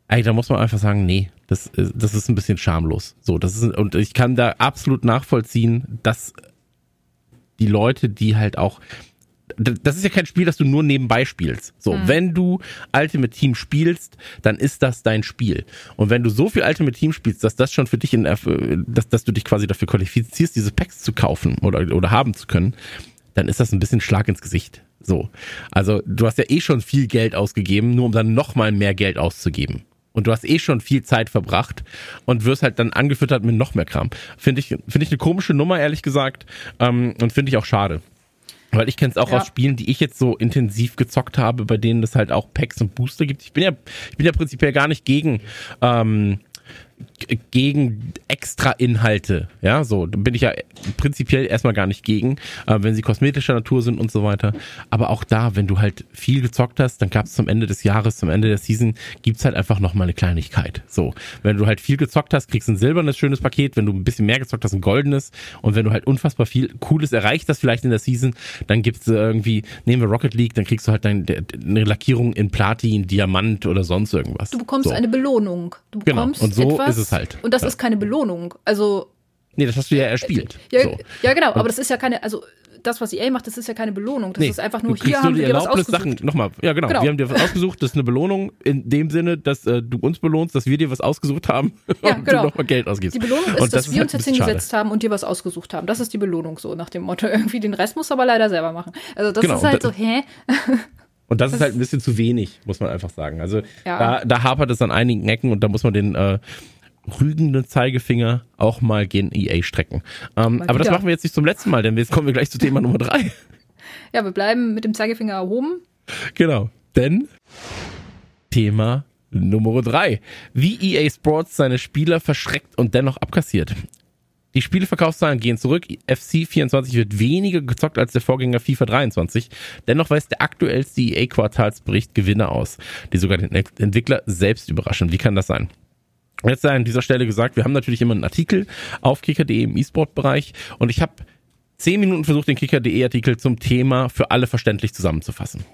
Ey, da muss man einfach sagen, nee, das, äh, das ist ein bisschen schamlos. So, das ist, und ich kann da absolut nachvollziehen, dass die Leute, die halt auch, das ist ja kein Spiel, das du nur nebenbei spielst. So, mhm. wenn du Ultimate Team spielst, dann ist das dein Spiel. Und wenn du so viel Ultimate Team spielst, dass das schon für dich in, äh, dass, dass du dich quasi dafür qualifizierst, diese Packs zu kaufen oder, oder haben zu können, dann ist das ein bisschen Schlag ins Gesicht. So. Also, du hast ja eh schon viel Geld ausgegeben, nur um dann nochmal mehr Geld auszugeben und du hast eh schon viel Zeit verbracht und wirst halt dann angefüttert mit noch mehr Kram. Finde ich, finde ich eine komische Nummer, ehrlich gesagt, ähm, und finde ich auch schade. Weil ich kenne es auch ja. aus Spielen, die ich jetzt so intensiv gezockt habe, bei denen es halt auch Packs und Booster gibt. Ich bin ja, ich bin ja prinzipiell gar nicht gegen ähm, gegen extra Inhalte. Ja, so da bin ich ja prinzipiell erstmal gar nicht gegen, äh, wenn sie kosmetischer Natur sind und so weiter. Aber auch da, wenn du halt viel gezockt hast, dann gab es zum Ende des Jahres, zum Ende der Season, gibt's halt einfach noch mal eine Kleinigkeit. So, wenn du halt viel gezockt hast, kriegst du ein silbernes schönes Paket. Wenn du ein bisschen mehr gezockt hast, ein goldenes. Und wenn du halt unfassbar viel Cooles erreicht hast, vielleicht in der Season, dann gibt's irgendwie, nehmen wir Rocket League, dann kriegst du halt dein, eine Lackierung in Platin, Diamant oder sonst irgendwas. Du bekommst so. eine Belohnung. Du genau. bekommst genau. Und so etwas, ist es halt. Und das ja. ist keine Belohnung. Also. Nee, das hast du ja erspielt. Ja, so. ja genau, aber das ist ja keine, also das, was EA macht, das ist ja keine Belohnung. Das nee, ist einfach nur, hier haben wir dir was ausgesucht. Sachen, nochmal, ja genau, genau, wir haben dir was ausgesucht, das ist eine Belohnung in dem Sinne, dass äh, du uns belohnst, dass wir dir was ausgesucht haben ja, und genau. du nochmal Geld ausgibst. Die Belohnung ist, das dass wir halt uns jetzt hingesetzt schade. haben und dir was ausgesucht haben. Das ist die Belohnung so, nach dem Motto, irgendwie den Rest musst du aber leider selber machen. Also das genau, ist halt so, hä? Und das, das, ist halt ein bisschen zu wenig, muss man einfach sagen. Also ja. da, da hapert es an einigen Ecken und da muss man den äh, rügenden Zeigefinger auch mal gen EA strecken. Ähm, aber das machen wir jetzt nicht zum letzten Mal, denn jetzt kommen wir gleich zu Thema Nummer drei. Ja, wir bleiben mit dem Zeigefinger erhoben. Genau, denn Thema Nummer drei. Wie EA Sports seine Spieler verschreckt und dennoch abkassiert. Die Spieleverkaufszahlen gehen zurück. FC 24 wird weniger gezockt als der Vorgänger FIFA 23. Dennoch weist der aktuellste EA-Quartalsbericht Gewinne aus, die sogar den Entwickler selbst überraschen. Wie kann das sein? Jetzt sei an dieser Stelle gesagt, wir haben natürlich immer einen Artikel auf kicker.de im E-Sport-Bereich. Und ich habe zehn Minuten versucht, den Kicker.de-Artikel zum Thema für alle verständlich zusammenzufassen.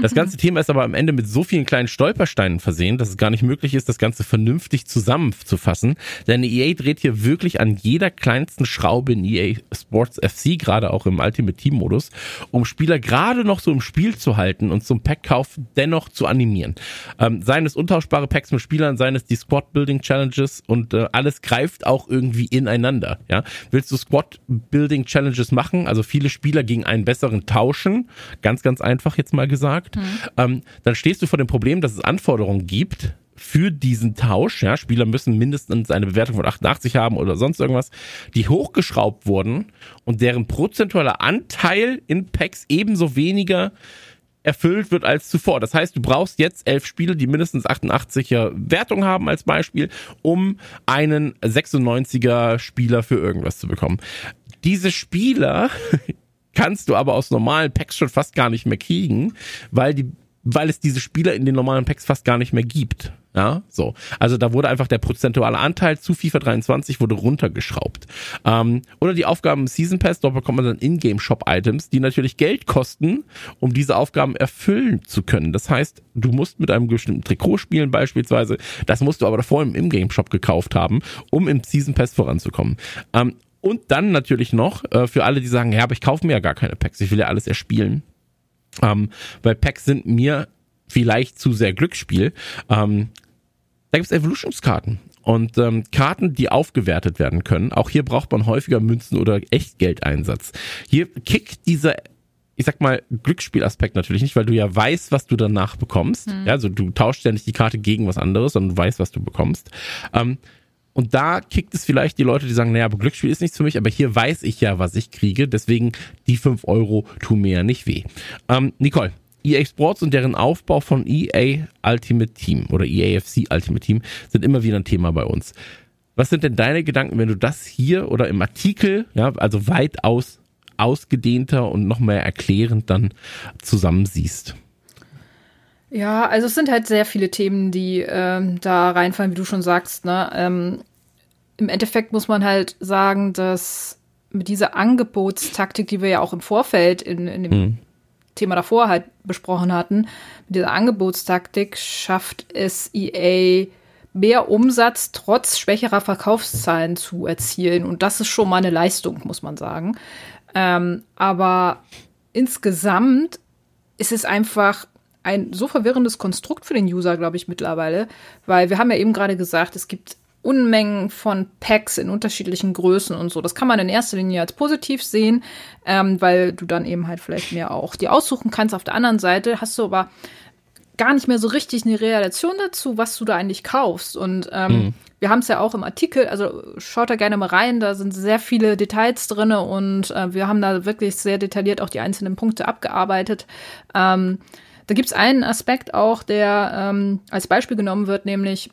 Das ganze Thema ist aber am Ende mit so vielen kleinen Stolpersteinen versehen, dass es gar nicht möglich ist, das Ganze vernünftig zusammenzufassen. Denn EA dreht hier wirklich an jeder kleinsten Schraube in EA Sports FC, gerade auch im Ultimate Team Modus, um Spieler gerade noch so im Spiel zu halten und zum Packkauf dennoch zu animieren. Ähm, seien es untauschbare Packs mit Spielern, seien es die Squad Building Challenges und äh, alles greift auch irgendwie ineinander. Ja, willst du Squad Building Challenges machen, also viele Spieler gegen einen besseren tauschen, ganz ganz einfach jetzt mal gesagt mhm. ähm, dann stehst du vor dem Problem, dass es Anforderungen gibt für diesen Tausch. Ja, Spieler müssen mindestens eine Bewertung von 88 haben oder sonst irgendwas, die hochgeschraubt wurden und deren prozentualer Anteil in Packs ebenso weniger erfüllt wird als zuvor. Das heißt, du brauchst jetzt elf Spiele, die mindestens 88er Wertung haben als Beispiel, um einen 96er Spieler für irgendwas zu bekommen. Diese Spieler kannst du aber aus normalen Packs schon fast gar nicht mehr kriegen, weil die weil es diese Spieler in den normalen Packs fast gar nicht mehr gibt. Ja, so. Also da wurde einfach der prozentuale Anteil zu FIFA 23 wurde runtergeschraubt. Ähm, oder die Aufgaben im Season Pass, dort bekommt man dann Ingame Shop Items, die natürlich Geld kosten, um diese Aufgaben erfüllen zu können. Das heißt, du musst mit einem bestimmten Trikot spielen beispielsweise. Das musst du aber davor im Ingame Shop gekauft haben, um im Season Pass voranzukommen. Ähm, und dann natürlich noch, äh, für alle, die sagen, ja, aber ich kaufe mir ja gar keine Packs, ich will ja alles erspielen. Ähm, weil Packs sind mir vielleicht zu sehr Glücksspiel. Ähm, da gibt's Evolutionskarten. Und ähm, Karten, die aufgewertet werden können. Auch hier braucht man häufiger Münzen oder Echtgeldeinsatz. Hier kickt dieser ich sag mal, Glücksspielaspekt natürlich nicht, weil du ja weißt, was du danach bekommst. Mhm. Ja, also du tauschst ja nicht die Karte gegen was anderes, sondern du weißt, was du bekommst. Ähm, und da kickt es vielleicht die Leute, die sagen, naja, aber Glücksspiel ist nichts für mich, aber hier weiß ich ja, was ich kriege, deswegen die fünf Euro tun mir ja nicht weh. Ähm, Nicole, EA Sports und deren Aufbau von EA Ultimate Team oder EAFC Ultimate Team sind immer wieder ein Thema bei uns. Was sind denn deine Gedanken, wenn du das hier oder im Artikel, ja, also weitaus ausgedehnter und noch mehr erklärend dann zusammensiehst? Ja, also es sind halt sehr viele Themen, die ähm, da reinfallen, wie du schon sagst. Ne? Ähm, Im Endeffekt muss man halt sagen, dass mit dieser Angebotstaktik, die wir ja auch im Vorfeld in, in dem mhm. Thema davor halt besprochen hatten, mit dieser Angebotstaktik schafft es EA mehr Umsatz trotz schwächerer Verkaufszahlen zu erzielen. Und das ist schon mal eine Leistung, muss man sagen. Ähm, aber insgesamt ist es einfach ein so verwirrendes Konstrukt für den User, glaube ich, mittlerweile, weil wir haben ja eben gerade gesagt, es gibt Unmengen von Packs in unterschiedlichen Größen und so. Das kann man in erster Linie als positiv sehen, ähm, weil du dann eben halt vielleicht mehr auch die aussuchen kannst. Auf der anderen Seite hast du aber gar nicht mehr so richtig eine Relation dazu, was du da eigentlich kaufst. Und ähm, mhm. wir haben es ja auch im Artikel, also schaut da gerne mal rein, da sind sehr viele Details drin und äh, wir haben da wirklich sehr detailliert auch die einzelnen Punkte abgearbeitet. Ähm, da gibt es einen Aspekt auch, der ähm, als Beispiel genommen wird, nämlich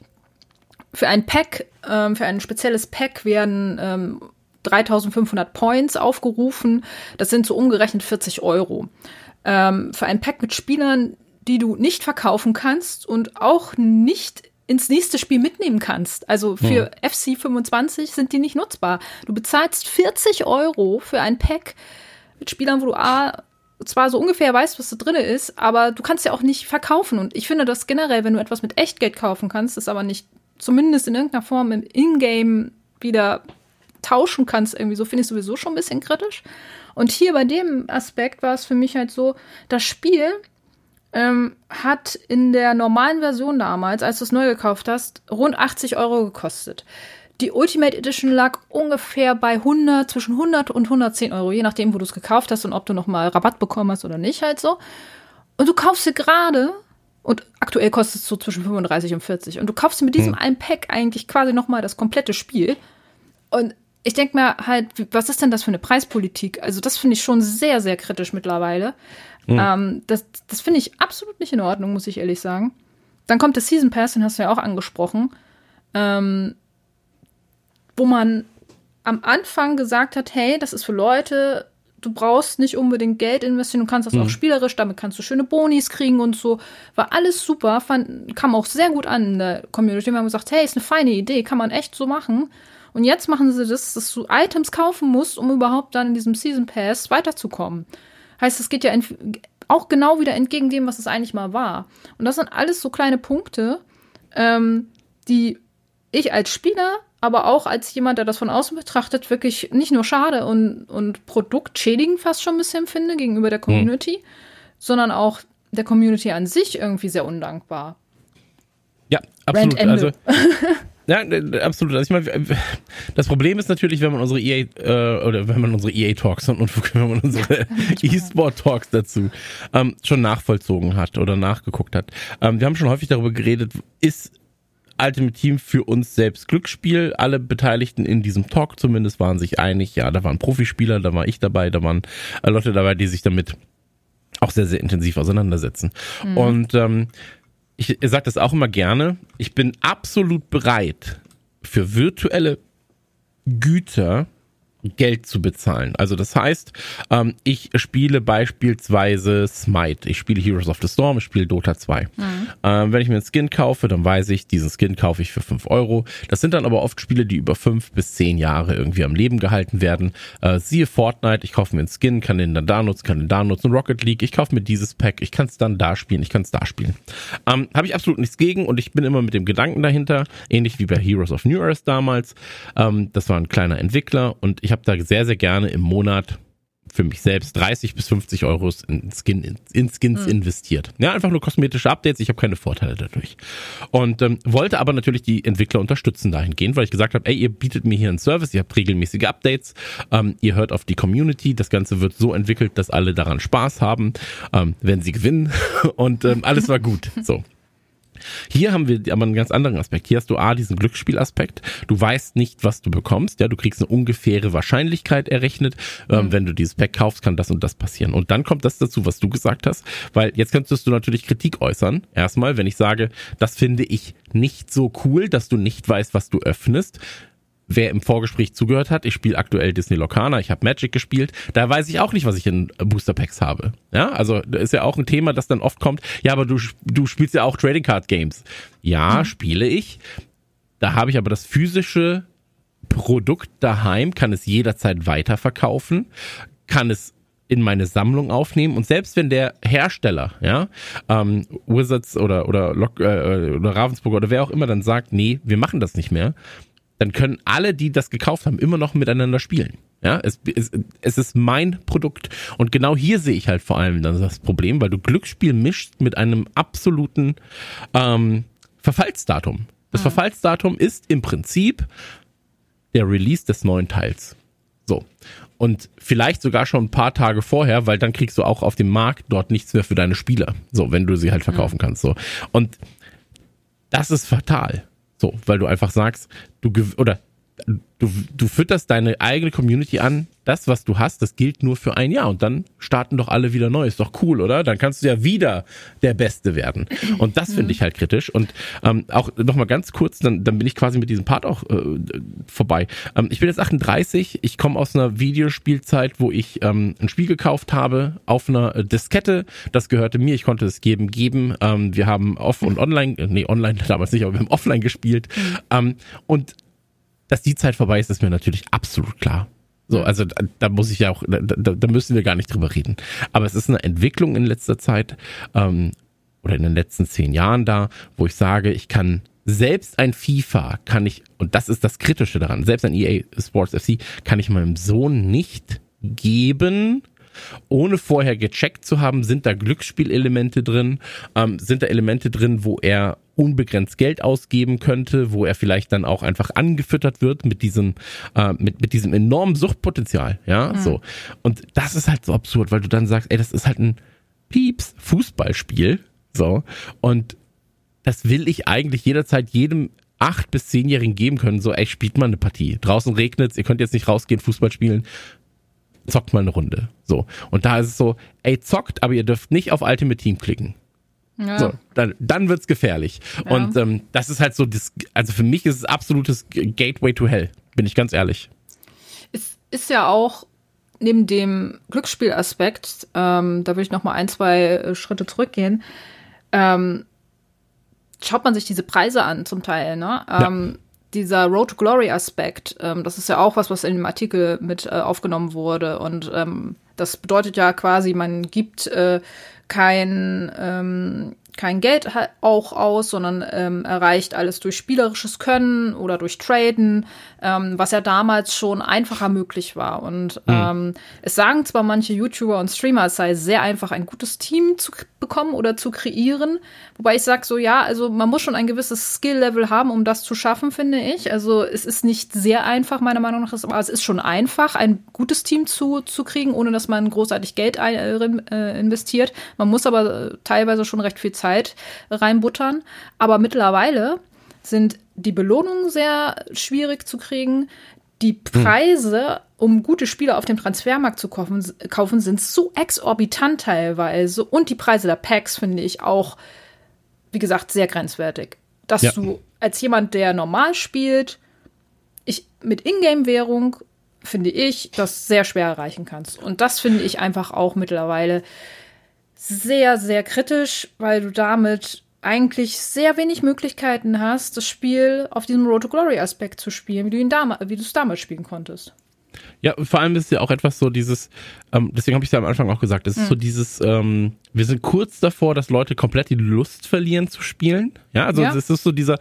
für ein Pack, ähm, für ein spezielles Pack werden ähm, 3500 Points aufgerufen. Das sind so umgerechnet 40 Euro. Ähm, für ein Pack mit Spielern, die du nicht verkaufen kannst und auch nicht ins nächste Spiel mitnehmen kannst. Also für hm. FC 25 sind die nicht nutzbar. Du bezahlst 40 Euro für ein Pack mit Spielern, wo du A zwar so ungefähr weißt, was da drin ist, aber du kannst ja auch nicht verkaufen. Und ich finde das generell, wenn du etwas mit Echtgeld kaufen kannst, ist aber nicht zumindest in irgendeiner Form im Ingame wieder tauschen kannst, irgendwie so, finde ich sowieso schon ein bisschen kritisch. Und hier bei dem Aspekt war es für mich halt so, das Spiel ähm, hat in der normalen Version damals, als du es neu gekauft hast, rund 80 Euro gekostet. Die Ultimate Edition lag ungefähr bei 100, zwischen 100 und 110 Euro, je nachdem, wo du es gekauft hast und ob du nochmal Rabatt bekommen hast oder nicht, halt so. Und du kaufst sie gerade und aktuell kostet es so zwischen 35 und 40. Und du kaufst mit diesem hm. einen Pack eigentlich quasi nochmal das komplette Spiel. Und ich denke mir halt, was ist denn das für eine Preispolitik? Also, das finde ich schon sehr, sehr kritisch mittlerweile. Hm. Ähm, das das finde ich absolut nicht in Ordnung, muss ich ehrlich sagen. Dann kommt der Season Pass, den hast du ja auch angesprochen. Ähm, wo man am Anfang gesagt hat, hey, das ist für Leute, du brauchst nicht unbedingt Geld investieren, du kannst das mhm. auch spielerisch, damit kannst du schöne Bonis kriegen und so. War alles super, fand, kam auch sehr gut an in der Community. Wir haben gesagt, hey, ist eine feine Idee, kann man echt so machen. Und jetzt machen sie das, dass du Items kaufen musst, um überhaupt dann in diesem Season Pass weiterzukommen. Heißt, es geht ja auch genau wieder entgegen dem, was es eigentlich mal war. Und das sind alles so kleine Punkte, ähm, die ich als Spieler, aber auch als jemand, der das von außen betrachtet, wirklich nicht nur schade und, und produktschädigend fast schon ein bisschen finde gegenüber der hm. Community, mhm. sondern auch der Community an sich irgendwie sehr undankbar. Ja, absolut. Also, Ja, absolut. Also ich meine, das Problem ist natürlich, wenn man unsere EA äh, oder wenn man unsere EA Talks und, und wenn man unsere E-Sport Talks dazu ähm, schon nachvollzogen hat oder nachgeguckt hat. Ähm, wir haben schon häufig darüber geredet, ist Ultimate Team für uns selbst Glücksspiel. Alle Beteiligten in diesem Talk zumindest waren sich einig. Ja, da waren Profispieler, da war ich dabei, da waren äh, Leute dabei, die sich damit auch sehr, sehr intensiv auseinandersetzen. Mhm. Und ähm, ich sage das auch immer gerne, ich bin absolut bereit für virtuelle Güter Geld zu bezahlen. Also das heißt, ähm, ich spiele beispielsweise Smite, ich spiele Heroes of the Storm, ich spiele Dota 2. Mhm. Ähm, wenn ich mir einen Skin kaufe, dann weiß ich, diesen Skin kaufe ich für 5 Euro. Das sind dann aber oft Spiele, die über 5 bis 10 Jahre irgendwie am Leben gehalten werden. Äh, siehe Fortnite, ich kaufe mir einen Skin, kann den dann da nutzen, kann den da nutzen. Rocket League, ich kaufe mir dieses Pack, ich kann es dann da spielen, ich kann es da spielen. Ähm, Habe ich absolut nichts gegen und ich bin immer mit dem Gedanken dahinter, ähnlich wie bei Heroes of New Earth damals. Ähm, das war ein kleiner Entwickler und ich habe da sehr, sehr gerne im Monat für mich selbst 30 bis 50 Euro in, Skin, in, in Skins mhm. investiert. Ja, einfach nur kosmetische Updates, ich habe keine Vorteile dadurch. Und ähm, wollte aber natürlich die Entwickler unterstützen dahingehend, weil ich gesagt habe, ey, ihr bietet mir hier einen Service, ihr habt regelmäßige Updates, ähm, ihr hört auf die Community, das Ganze wird so entwickelt, dass alle daran Spaß haben, ähm, wenn sie gewinnen und ähm, alles war gut. So. Hier haben wir aber einen ganz anderen Aspekt. Hier hast du A, diesen Glücksspielaspekt. Du weißt nicht, was du bekommst. Ja, du kriegst eine ungefähre Wahrscheinlichkeit errechnet. Ähm, mhm. wenn du dieses Pack kaufst, kann das und das passieren. Und dann kommt das dazu, was du gesagt hast. Weil jetzt könntest du natürlich Kritik äußern. Erstmal, wenn ich sage, das finde ich nicht so cool, dass du nicht weißt, was du öffnest wer im Vorgespräch zugehört hat, ich spiele aktuell Disney Locana, ich habe Magic gespielt, da weiß ich auch nicht, was ich in Booster Packs habe. Ja, also ist ja auch ein Thema, das dann oft kommt, ja, aber du, du spielst ja auch Trading Card Games. Ja, mhm. spiele ich. Da habe ich aber das physische Produkt daheim, kann es jederzeit weiterverkaufen, kann es in meine Sammlung aufnehmen und selbst wenn der Hersteller, ja, ähm, Wizards oder oder, Lock, äh, oder Ravensburger oder wer auch immer dann sagt, nee, wir machen das nicht mehr, dann können alle, die das gekauft haben, immer noch miteinander spielen. Ja, es, es, es ist mein Produkt. Und genau hier sehe ich halt vor allem dann das Problem, weil du Glücksspiel mischt mit einem absoluten ähm, Verfallsdatum. Das mhm. Verfallsdatum ist im Prinzip der Release des neuen Teils. So. Und vielleicht sogar schon ein paar Tage vorher, weil dann kriegst du auch auf dem Markt dort nichts mehr für deine Spieler. So, wenn du sie halt verkaufen mhm. kannst. So. Und das ist fatal. So, weil du einfach sagst, du oder du, du fütterst deine eigene Community an, das, was du hast, das gilt nur für ein Jahr und dann starten doch alle wieder neu. Ist doch cool, oder? Dann kannst du ja wieder der Beste werden. Und das finde ich halt kritisch. Und ähm, auch nochmal ganz kurz, dann, dann bin ich quasi mit diesem Part auch äh, vorbei. Ähm, ich bin jetzt 38, ich komme aus einer Videospielzeit, wo ich ähm, ein Spiel gekauft habe auf einer Diskette. Das gehörte mir, ich konnte es geben, geben. Ähm, wir haben off und online, äh, nee, online damals nicht, aber wir haben offline gespielt. Ähm, und dass die Zeit vorbei ist, ist mir natürlich absolut klar. So, also da, da muss ich ja auch, da, da, müssen wir gar nicht drüber reden. Aber es ist eine Entwicklung in letzter Zeit ähm, oder in den letzten zehn Jahren da, wo ich sage, ich kann selbst ein FIFA kann ich, und das ist das Kritische daran, selbst ein EA Sports FC kann ich meinem Sohn nicht geben, ohne vorher gecheckt zu haben, sind da Glücksspielelemente drin, ähm, sind da Elemente drin, wo er unbegrenzt Geld ausgeben könnte, wo er vielleicht dann auch einfach angefüttert wird mit diesem, äh, mit, mit diesem enormen Suchtpotenzial, ja, mhm. so. Und das ist halt so absurd, weil du dann sagst, ey, das ist halt ein Pieps Fußballspiel, so. Und das will ich eigentlich jederzeit jedem acht bis zehnjährigen geben können, so, ey, spielt mal eine Partie. Draußen regnet's, ihr könnt jetzt nicht rausgehen, Fußball spielen zockt mal eine Runde. So. Und da ist es so, ey, zockt, aber ihr dürft nicht auf Ultimate Team klicken. Ja. So, dann, dann wird's gefährlich. Ja. Und ähm, das ist halt so, das, also für mich ist es absolutes Gateway to Hell, bin ich ganz ehrlich. ist ja auch neben dem Glücksspielaspekt, ähm, da würde ich noch mal ein, zwei äh, Schritte zurückgehen, ähm, schaut man sich diese Preise an zum Teil, ne? Ähm, ja. Dieser Road to Glory Aspekt, ähm, das ist ja auch was, was in dem Artikel mit äh, aufgenommen wurde. Und ähm, das bedeutet ja quasi, man gibt äh, kein ähm, kein Geld auch aus, sondern ähm, erreicht alles durch spielerisches Können oder durch Traden, ähm, was ja damals schon einfacher möglich war. Und mhm. ähm, es sagen zwar manche YouTuber und Streamer, es sei sehr einfach, ein gutes Team zu bekommen oder zu kreieren. Wobei ich sage so, ja, also man muss schon ein gewisses Skill-Level haben, um das zu schaffen, finde ich. Also es ist nicht sehr einfach, meiner Meinung nach, aber es ist schon einfach, ein gutes Team zu, zu kriegen, ohne dass man großartig Geld ein, äh, investiert. Man muss aber äh, teilweise schon recht viel Zeit reinbuttern. Aber mittlerweile sind die Belohnungen sehr schwierig zu kriegen. Die hm. Preise, um gute Spieler auf dem Transfermarkt zu kaufen, kaufen, sind so exorbitant teilweise. Und die Preise der Packs finde ich auch, wie gesagt, sehr grenzwertig. Dass ja. du als jemand, der normal spielt, ich mit Ingame-Währung finde ich, das sehr schwer erreichen kannst. Und das finde ich einfach auch mittlerweile sehr, sehr kritisch, weil du damit eigentlich sehr wenig Möglichkeiten hast, das Spiel auf diesem Road to Glory Aspekt zu spielen, wie du ihn damals, wie du es damals spielen konntest. Ja, vor allem ist ja auch etwas so dieses, ähm, deswegen habe ich es ja am Anfang auch gesagt, es ist mhm. so dieses, ähm, wir sind kurz davor, dass Leute komplett die Lust verlieren zu spielen. Ja, also es ist so dieser,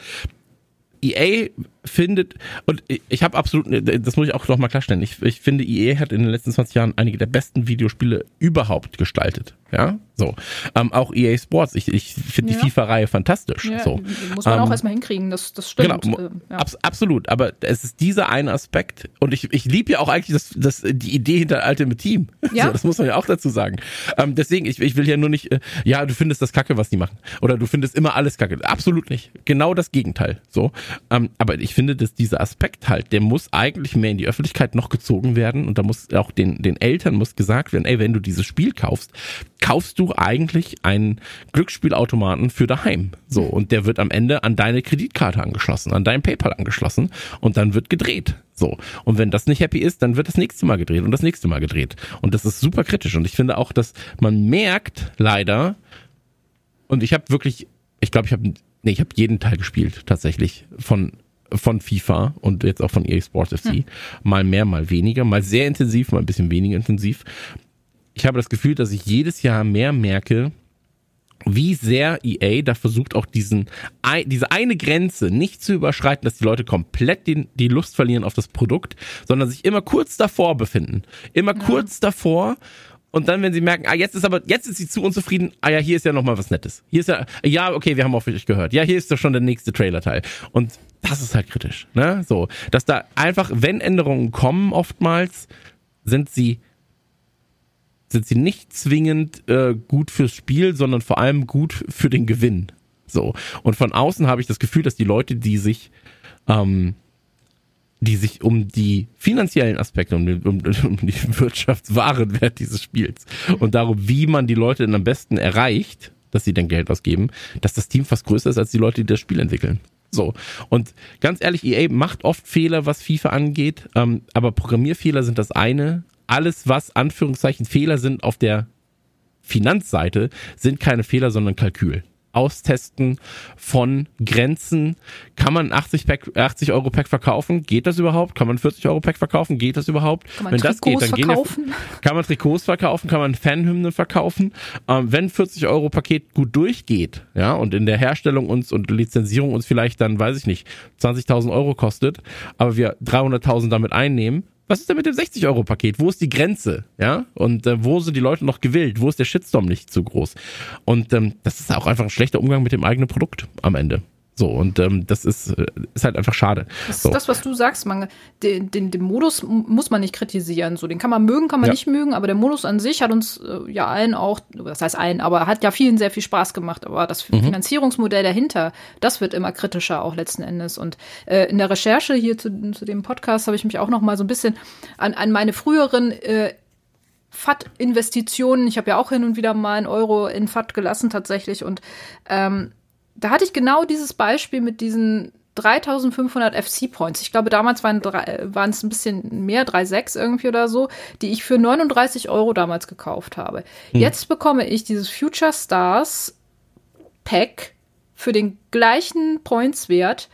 EA findet, und ich habe absolut, das muss ich auch noch mal klarstellen, ich, ich finde, EA hat in den letzten 20 Jahren einige der besten Videospiele überhaupt gestaltet. Ja, so. Ähm, auch EA Sports, ich, ich finde ja. die FIFA-Reihe fantastisch. Ja, so. Muss man ähm, auch erstmal hinkriegen, das, das stimmt. Genau, ähm, ja. abs absolut, aber es ist dieser eine Aspekt, und ich, ich liebe ja auch eigentlich das, das, die Idee hinter Ultimate Team. Ja. So, das muss man ja auch dazu sagen. Ähm, deswegen, ich, ich will ja nur nicht, äh, ja, du findest das Kacke, was die machen. Oder du findest immer alles Kacke. Absolut nicht. Genau das Gegenteil. So. Ähm, aber ich finde, dass dieser Aspekt halt, der muss eigentlich mehr in die Öffentlichkeit noch gezogen werden und da muss auch den, den Eltern muss gesagt werden, ey, wenn du dieses Spiel kaufst, kaufst du eigentlich einen Glücksspielautomaten für daheim. So. Und der wird am Ende an deine Kreditkarte angeschlossen, an dein PayPal angeschlossen und dann wird gedreht. So. Und wenn das nicht happy ist, dann wird das nächste Mal gedreht und das nächste Mal gedreht. Und das ist super kritisch. Und ich finde auch, dass man merkt, leider, und ich habe wirklich, ich glaube, ich habe Nee, ich habe jeden Teil gespielt, tatsächlich. Von, von FIFA und jetzt auch von EA Sports FC. Hm. Mal mehr, mal weniger, mal sehr intensiv, mal ein bisschen weniger intensiv. Ich habe das Gefühl, dass ich jedes Jahr mehr merke, wie sehr EA da versucht, auch diesen, diese eine Grenze nicht zu überschreiten, dass die Leute komplett den, die Lust verlieren auf das Produkt, sondern sich immer kurz davor befinden. Immer ja. kurz davor und dann, wenn sie merken, ah, jetzt ist aber, jetzt ist sie zu unzufrieden, ah ja, hier ist ja noch mal was Nettes. Hier ist ja, ja, okay, wir haben auch wirklich gehört. Ja, hier ist doch schon der nächste Trailer-Teil. Und das ist halt kritisch, ne? So, dass da einfach, wenn Änderungen kommen, oftmals sind sie sind sie nicht zwingend äh, gut fürs Spiel, sondern vor allem gut für den Gewinn. So und von außen habe ich das Gefühl, dass die Leute, die sich ähm, die sich um die finanziellen Aspekte, um, um, um die Wirtschaftswarenwert dieses Spiels und darum, wie man die Leute dann am besten erreicht, dass sie dann Geld ausgeben, dass das Team fast größer ist als die Leute, die das Spiel entwickeln. So. Und ganz ehrlich, EA macht oft Fehler, was FIFA angeht, ähm, aber Programmierfehler sind das eine. Alles, was Anführungszeichen Fehler sind auf der Finanzseite, sind keine Fehler, sondern Kalkül. Austesten von Grenzen. Kann man 80, Pack, 80 Euro Pack verkaufen? Geht das überhaupt? Kann man 40 Euro Pack verkaufen? Geht das überhaupt? Kann man wenn Trikots das geht, dann verkaufen? gehen ja, kann man Trikots verkaufen, kann man Fanhymnen verkaufen. Ähm, wenn 40 Euro Paket gut durchgeht, ja, und in der Herstellung uns und Lizenzierung uns vielleicht dann, weiß ich nicht, 20.000 Euro kostet, aber wir 300.000 damit einnehmen, was ist denn mit dem 60-Euro-Paket? Wo ist die Grenze? Ja? Und äh, wo sind die Leute noch gewillt? Wo ist der Shitstorm nicht zu groß? Und ähm, das ist auch einfach ein schlechter Umgang mit dem eigenen Produkt am Ende. So, und ähm, das ist, äh, ist halt einfach schade. Das so. ist das, was du sagst, man, den, den, den Modus muss man nicht kritisieren. So, den kann man mögen, kann man ja. nicht mögen, aber der Modus an sich hat uns äh, ja allen auch, das heißt allen, aber hat ja vielen sehr viel Spaß gemacht. Aber das mhm. Finanzierungsmodell dahinter, das wird immer kritischer auch letzten Endes. Und äh, in der Recherche hier zu, zu dem Podcast habe ich mich auch noch mal so ein bisschen an, an meine früheren äh, FAT-Investitionen, ich habe ja auch hin und wieder mal einen Euro in FAT gelassen tatsächlich und ähm, da hatte ich genau dieses Beispiel mit diesen 3500 FC-Points. Ich glaube, damals waren es ein bisschen mehr, 3,6 irgendwie oder so, die ich für 39 Euro damals gekauft habe. Hm. Jetzt bekomme ich dieses Future Stars Pack für den gleichen Points-Wert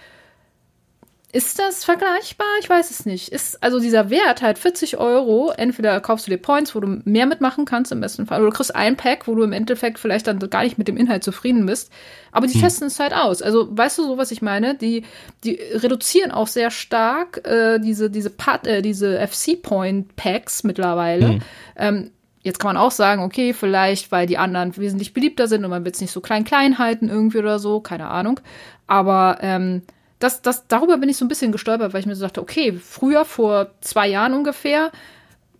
ist das vergleichbar? Ich weiß es nicht. Ist also dieser Wert halt 40 Euro. Entweder kaufst du dir Points, wo du mehr mitmachen kannst im besten Fall, oder du kriegst ein Pack, wo du im Endeffekt vielleicht dann gar nicht mit dem Inhalt zufrieden bist. Aber die hm. testen es halt aus. Also weißt du so, was ich meine? Die, die reduzieren auch sehr stark äh, diese diese Part, äh, diese FC Point Packs mittlerweile. Hm. Ähm, Jetzt kann man auch sagen, okay, vielleicht, weil die anderen wesentlich beliebter sind und man will es nicht so klein klein halten irgendwie oder so, keine Ahnung. Aber ähm, das, das, darüber bin ich so ein bisschen gestolpert, weil ich mir so dachte, okay, früher, vor zwei Jahren ungefähr,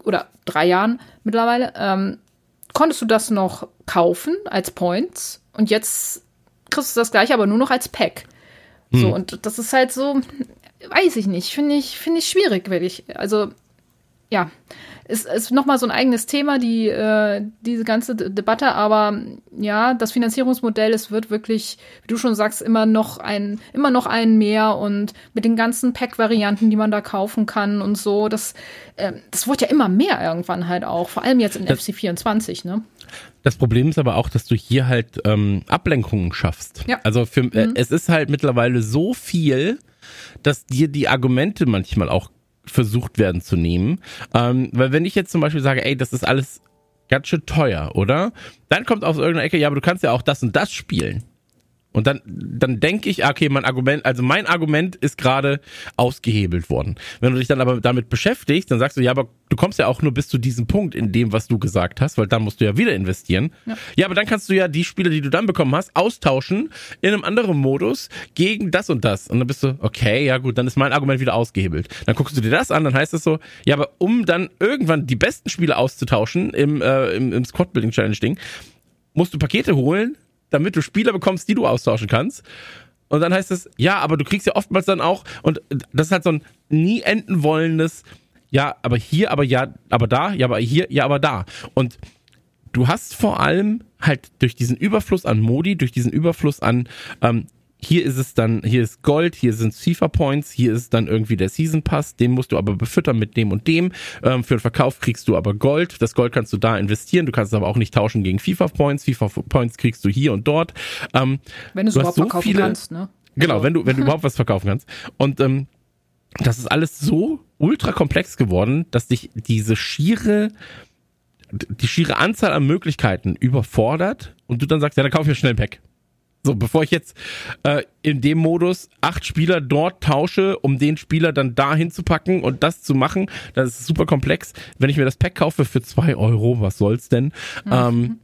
oder drei Jahren mittlerweile, ähm, konntest du das noch kaufen als Points und jetzt kriegst du das gleiche, aber nur noch als Pack. Hm. So, und das ist halt so, weiß ich nicht, finde ich, finde ich schwierig, wirklich. Also, ja, ist, ist nochmal so ein eigenes Thema, die, äh, diese ganze Debatte, aber ja, das Finanzierungsmodell, es wird wirklich, wie du schon sagst, immer noch ein, immer noch ein mehr und mit den ganzen Pack-Varianten, die man da kaufen kann und so, das, äh, das wird ja immer mehr irgendwann halt auch, vor allem jetzt in das, FC24, ne? Das Problem ist aber auch, dass du hier halt ähm, Ablenkungen schaffst. Ja. Also für, äh, mhm. es ist halt mittlerweile so viel, dass dir die Argumente manchmal auch versucht werden zu nehmen. Ähm, weil wenn ich jetzt zum Beispiel sage, ey, das ist alles ganz schön teuer, oder? Dann kommt aus irgendeiner Ecke, ja, aber du kannst ja auch das und das spielen. Und dann, dann denke ich, okay, mein Argument, also mein Argument ist gerade ausgehebelt worden. Wenn du dich dann aber damit beschäftigst, dann sagst du, ja, aber du kommst ja auch nur bis zu diesem Punkt in dem, was du gesagt hast, weil dann musst du ja wieder investieren. Ja, ja aber dann kannst du ja die Spiele, die du dann bekommen hast, austauschen in einem anderen Modus gegen das und das. Und dann bist du, okay, ja gut, dann ist mein Argument wieder ausgehebelt. Dann guckst du dir das an, dann heißt es so, ja, aber um dann irgendwann die besten Spiele auszutauschen im, äh, im, im Squad Building Challenge Ding, musst du Pakete holen, damit du Spieler bekommst, die du austauschen kannst. Und dann heißt es, ja, aber du kriegst ja oftmals dann auch, und das ist halt so ein nie enden wollendes, ja, aber hier, aber ja, aber da, ja, aber hier, ja, aber da. Und du hast vor allem halt durch diesen Überfluss an Modi, durch diesen Überfluss an ähm, hier ist es dann, hier ist Gold, hier sind FIFA Points, hier ist dann irgendwie der Season Pass, den musst du aber befüttern mit dem und dem. Ähm, für den Verkauf kriegst du aber Gold. Das Gold kannst du da investieren, du kannst es aber auch nicht tauschen gegen FIFA Points. FIFA Points kriegst du hier und dort. Ähm, wenn du es überhaupt so verkaufen viele, kannst, ne? Genau, also. wenn du, wenn du überhaupt was verkaufen kannst. Und ähm, das ist alles so ultra komplex geworden, dass dich diese schiere die schiere Anzahl an Möglichkeiten überfordert und du dann sagst, ja, dann kauf ich mir schnell ein Pack. So, bevor ich jetzt äh, in dem Modus acht Spieler dort tausche, um den Spieler dann da hinzupacken und das zu machen, das ist super komplex. Wenn ich mir das Pack kaufe für zwei Euro, was soll's denn, mhm. ähm,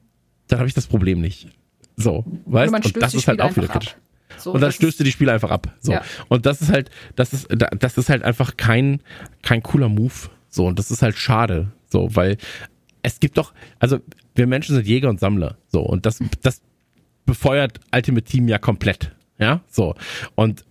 dann habe ich das Problem nicht. So, weißt du? Und das ist halt auch wieder kritisch. So, und dann stößt du die Spiele einfach ab. So. Ja. Und das ist halt, das ist, das ist halt einfach kein, kein cooler Move. So, und das ist halt schade. So, weil es gibt doch, also wir Menschen sind Jäger und Sammler. So, und das, das befeuert Ultimate Team ja komplett. Ja, so. Und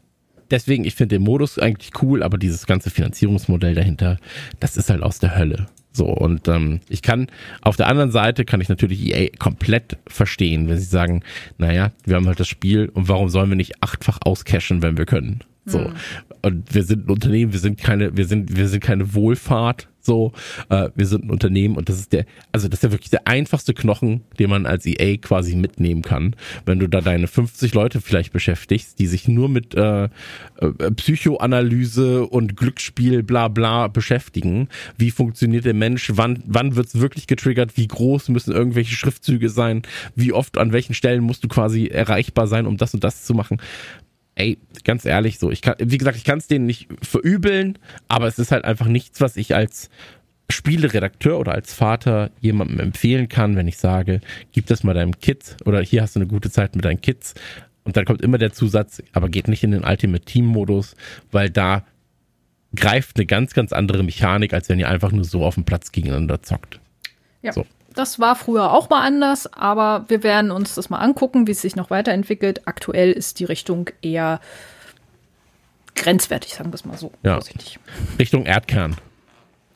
deswegen, ich finde den Modus eigentlich cool, aber dieses ganze Finanzierungsmodell dahinter, das ist halt aus der Hölle. So, und ähm, ich kann, auf der anderen Seite kann ich natürlich EA komplett verstehen, wenn sie sagen, naja, wir haben halt das Spiel und warum sollen wir nicht achtfach auscashen, wenn wir können? So. Mhm. Und wir sind ein Unternehmen, wir sind keine, wir sind, wir sind keine Wohlfahrt, so, äh, wir sind ein Unternehmen und das ist der, also das ist ja wirklich der einfachste Knochen, den man als EA quasi mitnehmen kann. Wenn du da deine 50 Leute vielleicht beschäftigst, die sich nur mit äh, äh, Psychoanalyse und Glücksspiel bla bla beschäftigen. Wie funktioniert der Mensch? Wann, wann wird's wirklich getriggert? Wie groß müssen irgendwelche Schriftzüge sein? Wie oft, an welchen Stellen musst du quasi erreichbar sein, um das und das zu machen? Ey, ganz ehrlich, so, ich kann, wie gesagt, ich kann es denen nicht verübeln, aber es ist halt einfach nichts, was ich als Spieleredakteur oder als Vater jemandem empfehlen kann, wenn ich sage, gib das mal deinem Kids oder hier hast du eine gute Zeit mit deinen Kids. Und dann kommt immer der Zusatz, aber geht nicht in den Ultimate Team Modus, weil da greift eine ganz, ganz andere Mechanik, als wenn ihr einfach nur so auf dem Platz gegeneinander zockt. Ja. So das war früher auch mal anders, aber wir werden uns das mal angucken, wie es sich noch weiterentwickelt. Aktuell ist die Richtung eher grenzwertig, sagen wir es mal so. Ja. Vorsichtig. Richtung Erdkern.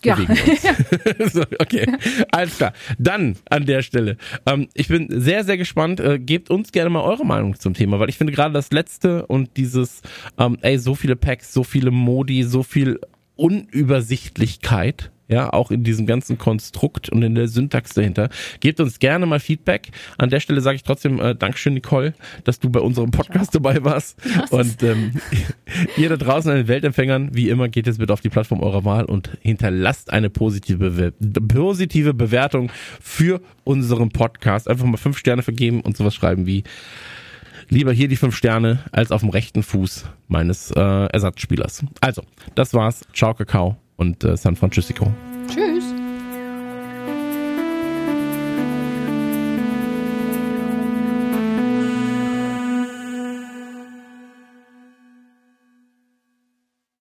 Ja. so, okay, alles klar. Dann an der Stelle. Ähm, ich bin sehr, sehr gespannt. Äh, gebt uns gerne mal eure Meinung zum Thema, weil ich finde gerade das letzte und dieses, ähm, ey, so viele Packs, so viele Modi, so viel Unübersichtlichkeit ja, auch in diesem ganzen Konstrukt und in der Syntax dahinter. Gebt uns gerne mal Feedback. An der Stelle sage ich trotzdem äh, Dankeschön, Nicole, dass du bei unserem Podcast dabei warst. Ja, und ähm, ihr da draußen an den Weltempfängern, wie immer, geht jetzt bitte auf die Plattform eurer Wahl und hinterlasst eine positive, Be positive Bewertung für unseren Podcast. Einfach mal fünf Sterne vergeben und sowas schreiben wie lieber hier die fünf Sterne als auf dem rechten Fuß meines äh, Ersatzspielers. Also, das war's. Ciao, Kakao und äh, San Francisco. Tschüss.